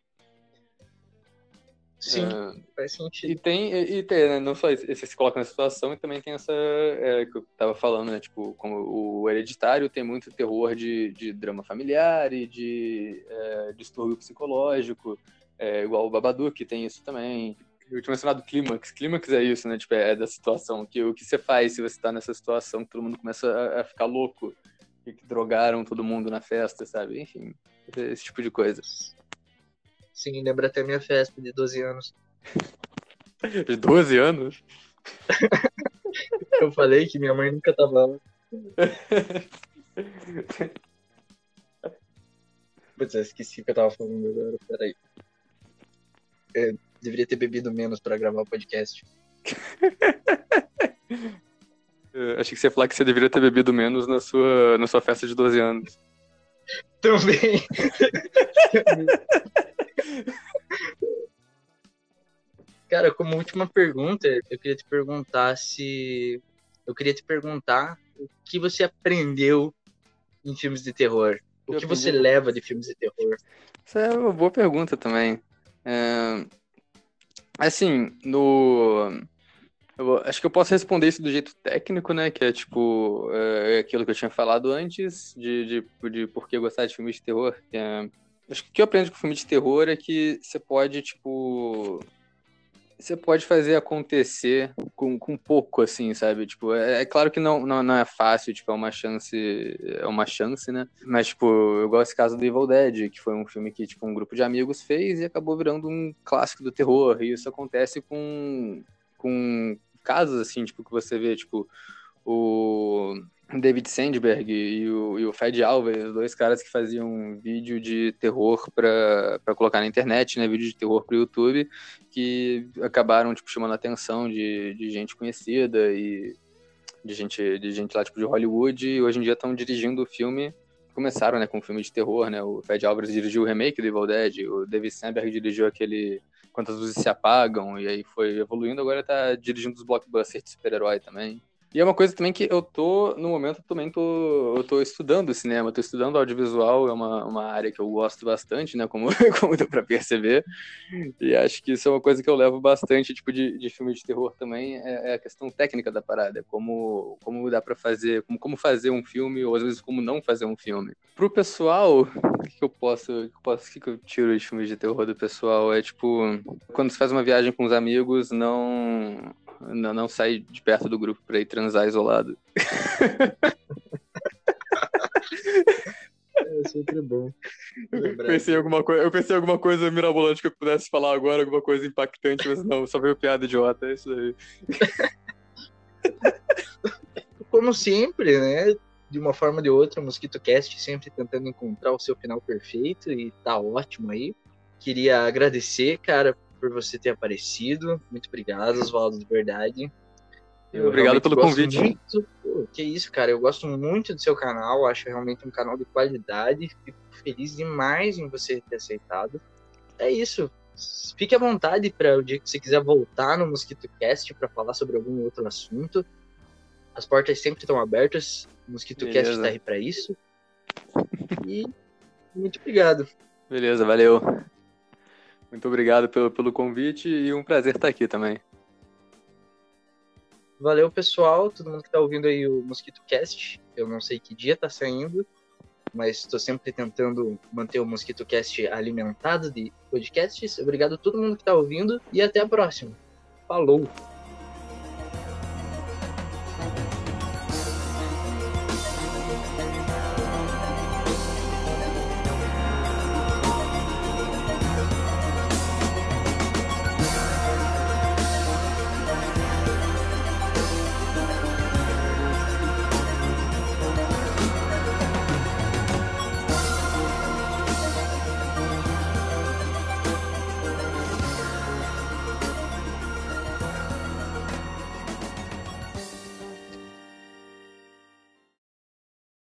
Sim, é, faz sentido. E tem, e, tem, né, não só esse, se coloca na situação, e também tem essa, é, que eu tava falando, né, tipo, como o hereditário tem muito terror de, de drama familiar e de é, distúrbio psicológico, é, igual o Babadook tem isso também. Eu tinha mencionado Clímax. Clímax é isso, né, tipo, é da situação, que o que você faz se você tá nessa situação que todo mundo começa a, a ficar louco, e que drogaram todo mundo na festa, sabe? Enfim, esse tipo de coisa. Sim, lembra até minha festa de 12 anos. De 12 anos? Eu falei que minha mãe nunca tava lá. Putz, eu esqueci o que eu tava falando agora, peraí. Eu deveria ter bebido menos pra gravar o podcast. Eu achei que você ia falar que você deveria ter bebido menos na sua, na sua festa de 12 anos. Também. Cara, como última pergunta, eu queria te perguntar se. Eu queria te perguntar o que você aprendeu em filmes de terror. O eu que você leva de filmes de terror? Essa é uma boa pergunta também. É... Assim, no. Eu acho que eu posso responder isso do jeito técnico, né? Que é tipo é, é aquilo que eu tinha falado antes, de, de, de por que gostar de filmes de terror. É, acho que o que eu aprendo com filme de terror é que você pode, tipo. Você pode fazer acontecer com, com pouco, assim, sabe? Tipo, é, é claro que não, não, não, é fácil, tipo, é uma chance. É uma chance, né? Mas, tipo, eu gosto desse caso do Evil Dead, que foi um filme que, tipo, um grupo de amigos fez e acabou virando um clássico do terror. E isso acontece com. com casos, assim, tipo, que você vê, tipo, o David Sandberg e o, e o Fed Alves, dois caras que faziam vídeo de terror para colocar na internet, né, vídeo de terror para o YouTube, que acabaram tipo chamando a atenção de, de gente conhecida e de gente de gente lá tipo de Hollywood e hoje em dia estão dirigindo o filme. Começaram, né, com um filme de terror, né? O Fed Alvarez dirigiu o remake do Evil Dead, o David Sandberg dirigiu aquele Quantas Luzes Se Apagam, e aí foi evoluindo, agora tá dirigindo os blockbusters de super-herói também. E é uma coisa também que eu tô, no momento, também tô, eu tô estudando cinema, tô estudando audiovisual, é uma, uma área que eu gosto bastante, né, como, como deu pra perceber, e acho que isso é uma coisa que eu levo bastante, tipo, de, de filme de terror também, é, é a questão técnica da parada, como, como dá pra fazer, como, como fazer um filme, ou às vezes como não fazer um filme. Pro pessoal, o que eu posso, que eu posso, o que eu tiro de filmes de terror do pessoal, é tipo, quando você faz uma viagem com os amigos, não não, não sai de perto do grupo pra ir transar isolado. É sempre bom. Eu pensei, alguma coisa, eu pensei alguma coisa mirabolante que eu pudesse falar agora, alguma coisa impactante, mas não, só veio piada idiota, é isso aí. Como sempre, né? De uma forma ou de outra, o Mosquito Cast sempre tentando encontrar o seu final perfeito e tá ótimo aí. Queria agradecer, cara, por você ter aparecido. Muito obrigado, Oswaldo, de verdade. Eu obrigado pelo convite. Muito, pô, que isso, cara. Eu gosto muito do seu canal. Acho realmente um canal de qualidade. Fico feliz demais em você ter aceitado. É isso. Fique à vontade para o dia que você quiser voltar no Mosquito Cast para falar sobre algum outro assunto. As portas sempre estão abertas. O Mosquito Beleza. Cast está aí para isso. E muito obrigado. Beleza, valeu. Muito obrigado pelo, pelo convite e um prazer estar aqui também. Valeu, pessoal, todo mundo que está ouvindo aí o Mosquito Cast. Eu não sei que dia está saindo, mas estou sempre tentando manter o Mosquito Cast alimentado de podcasts. Obrigado a todo mundo que está ouvindo e até a próxima. Falou!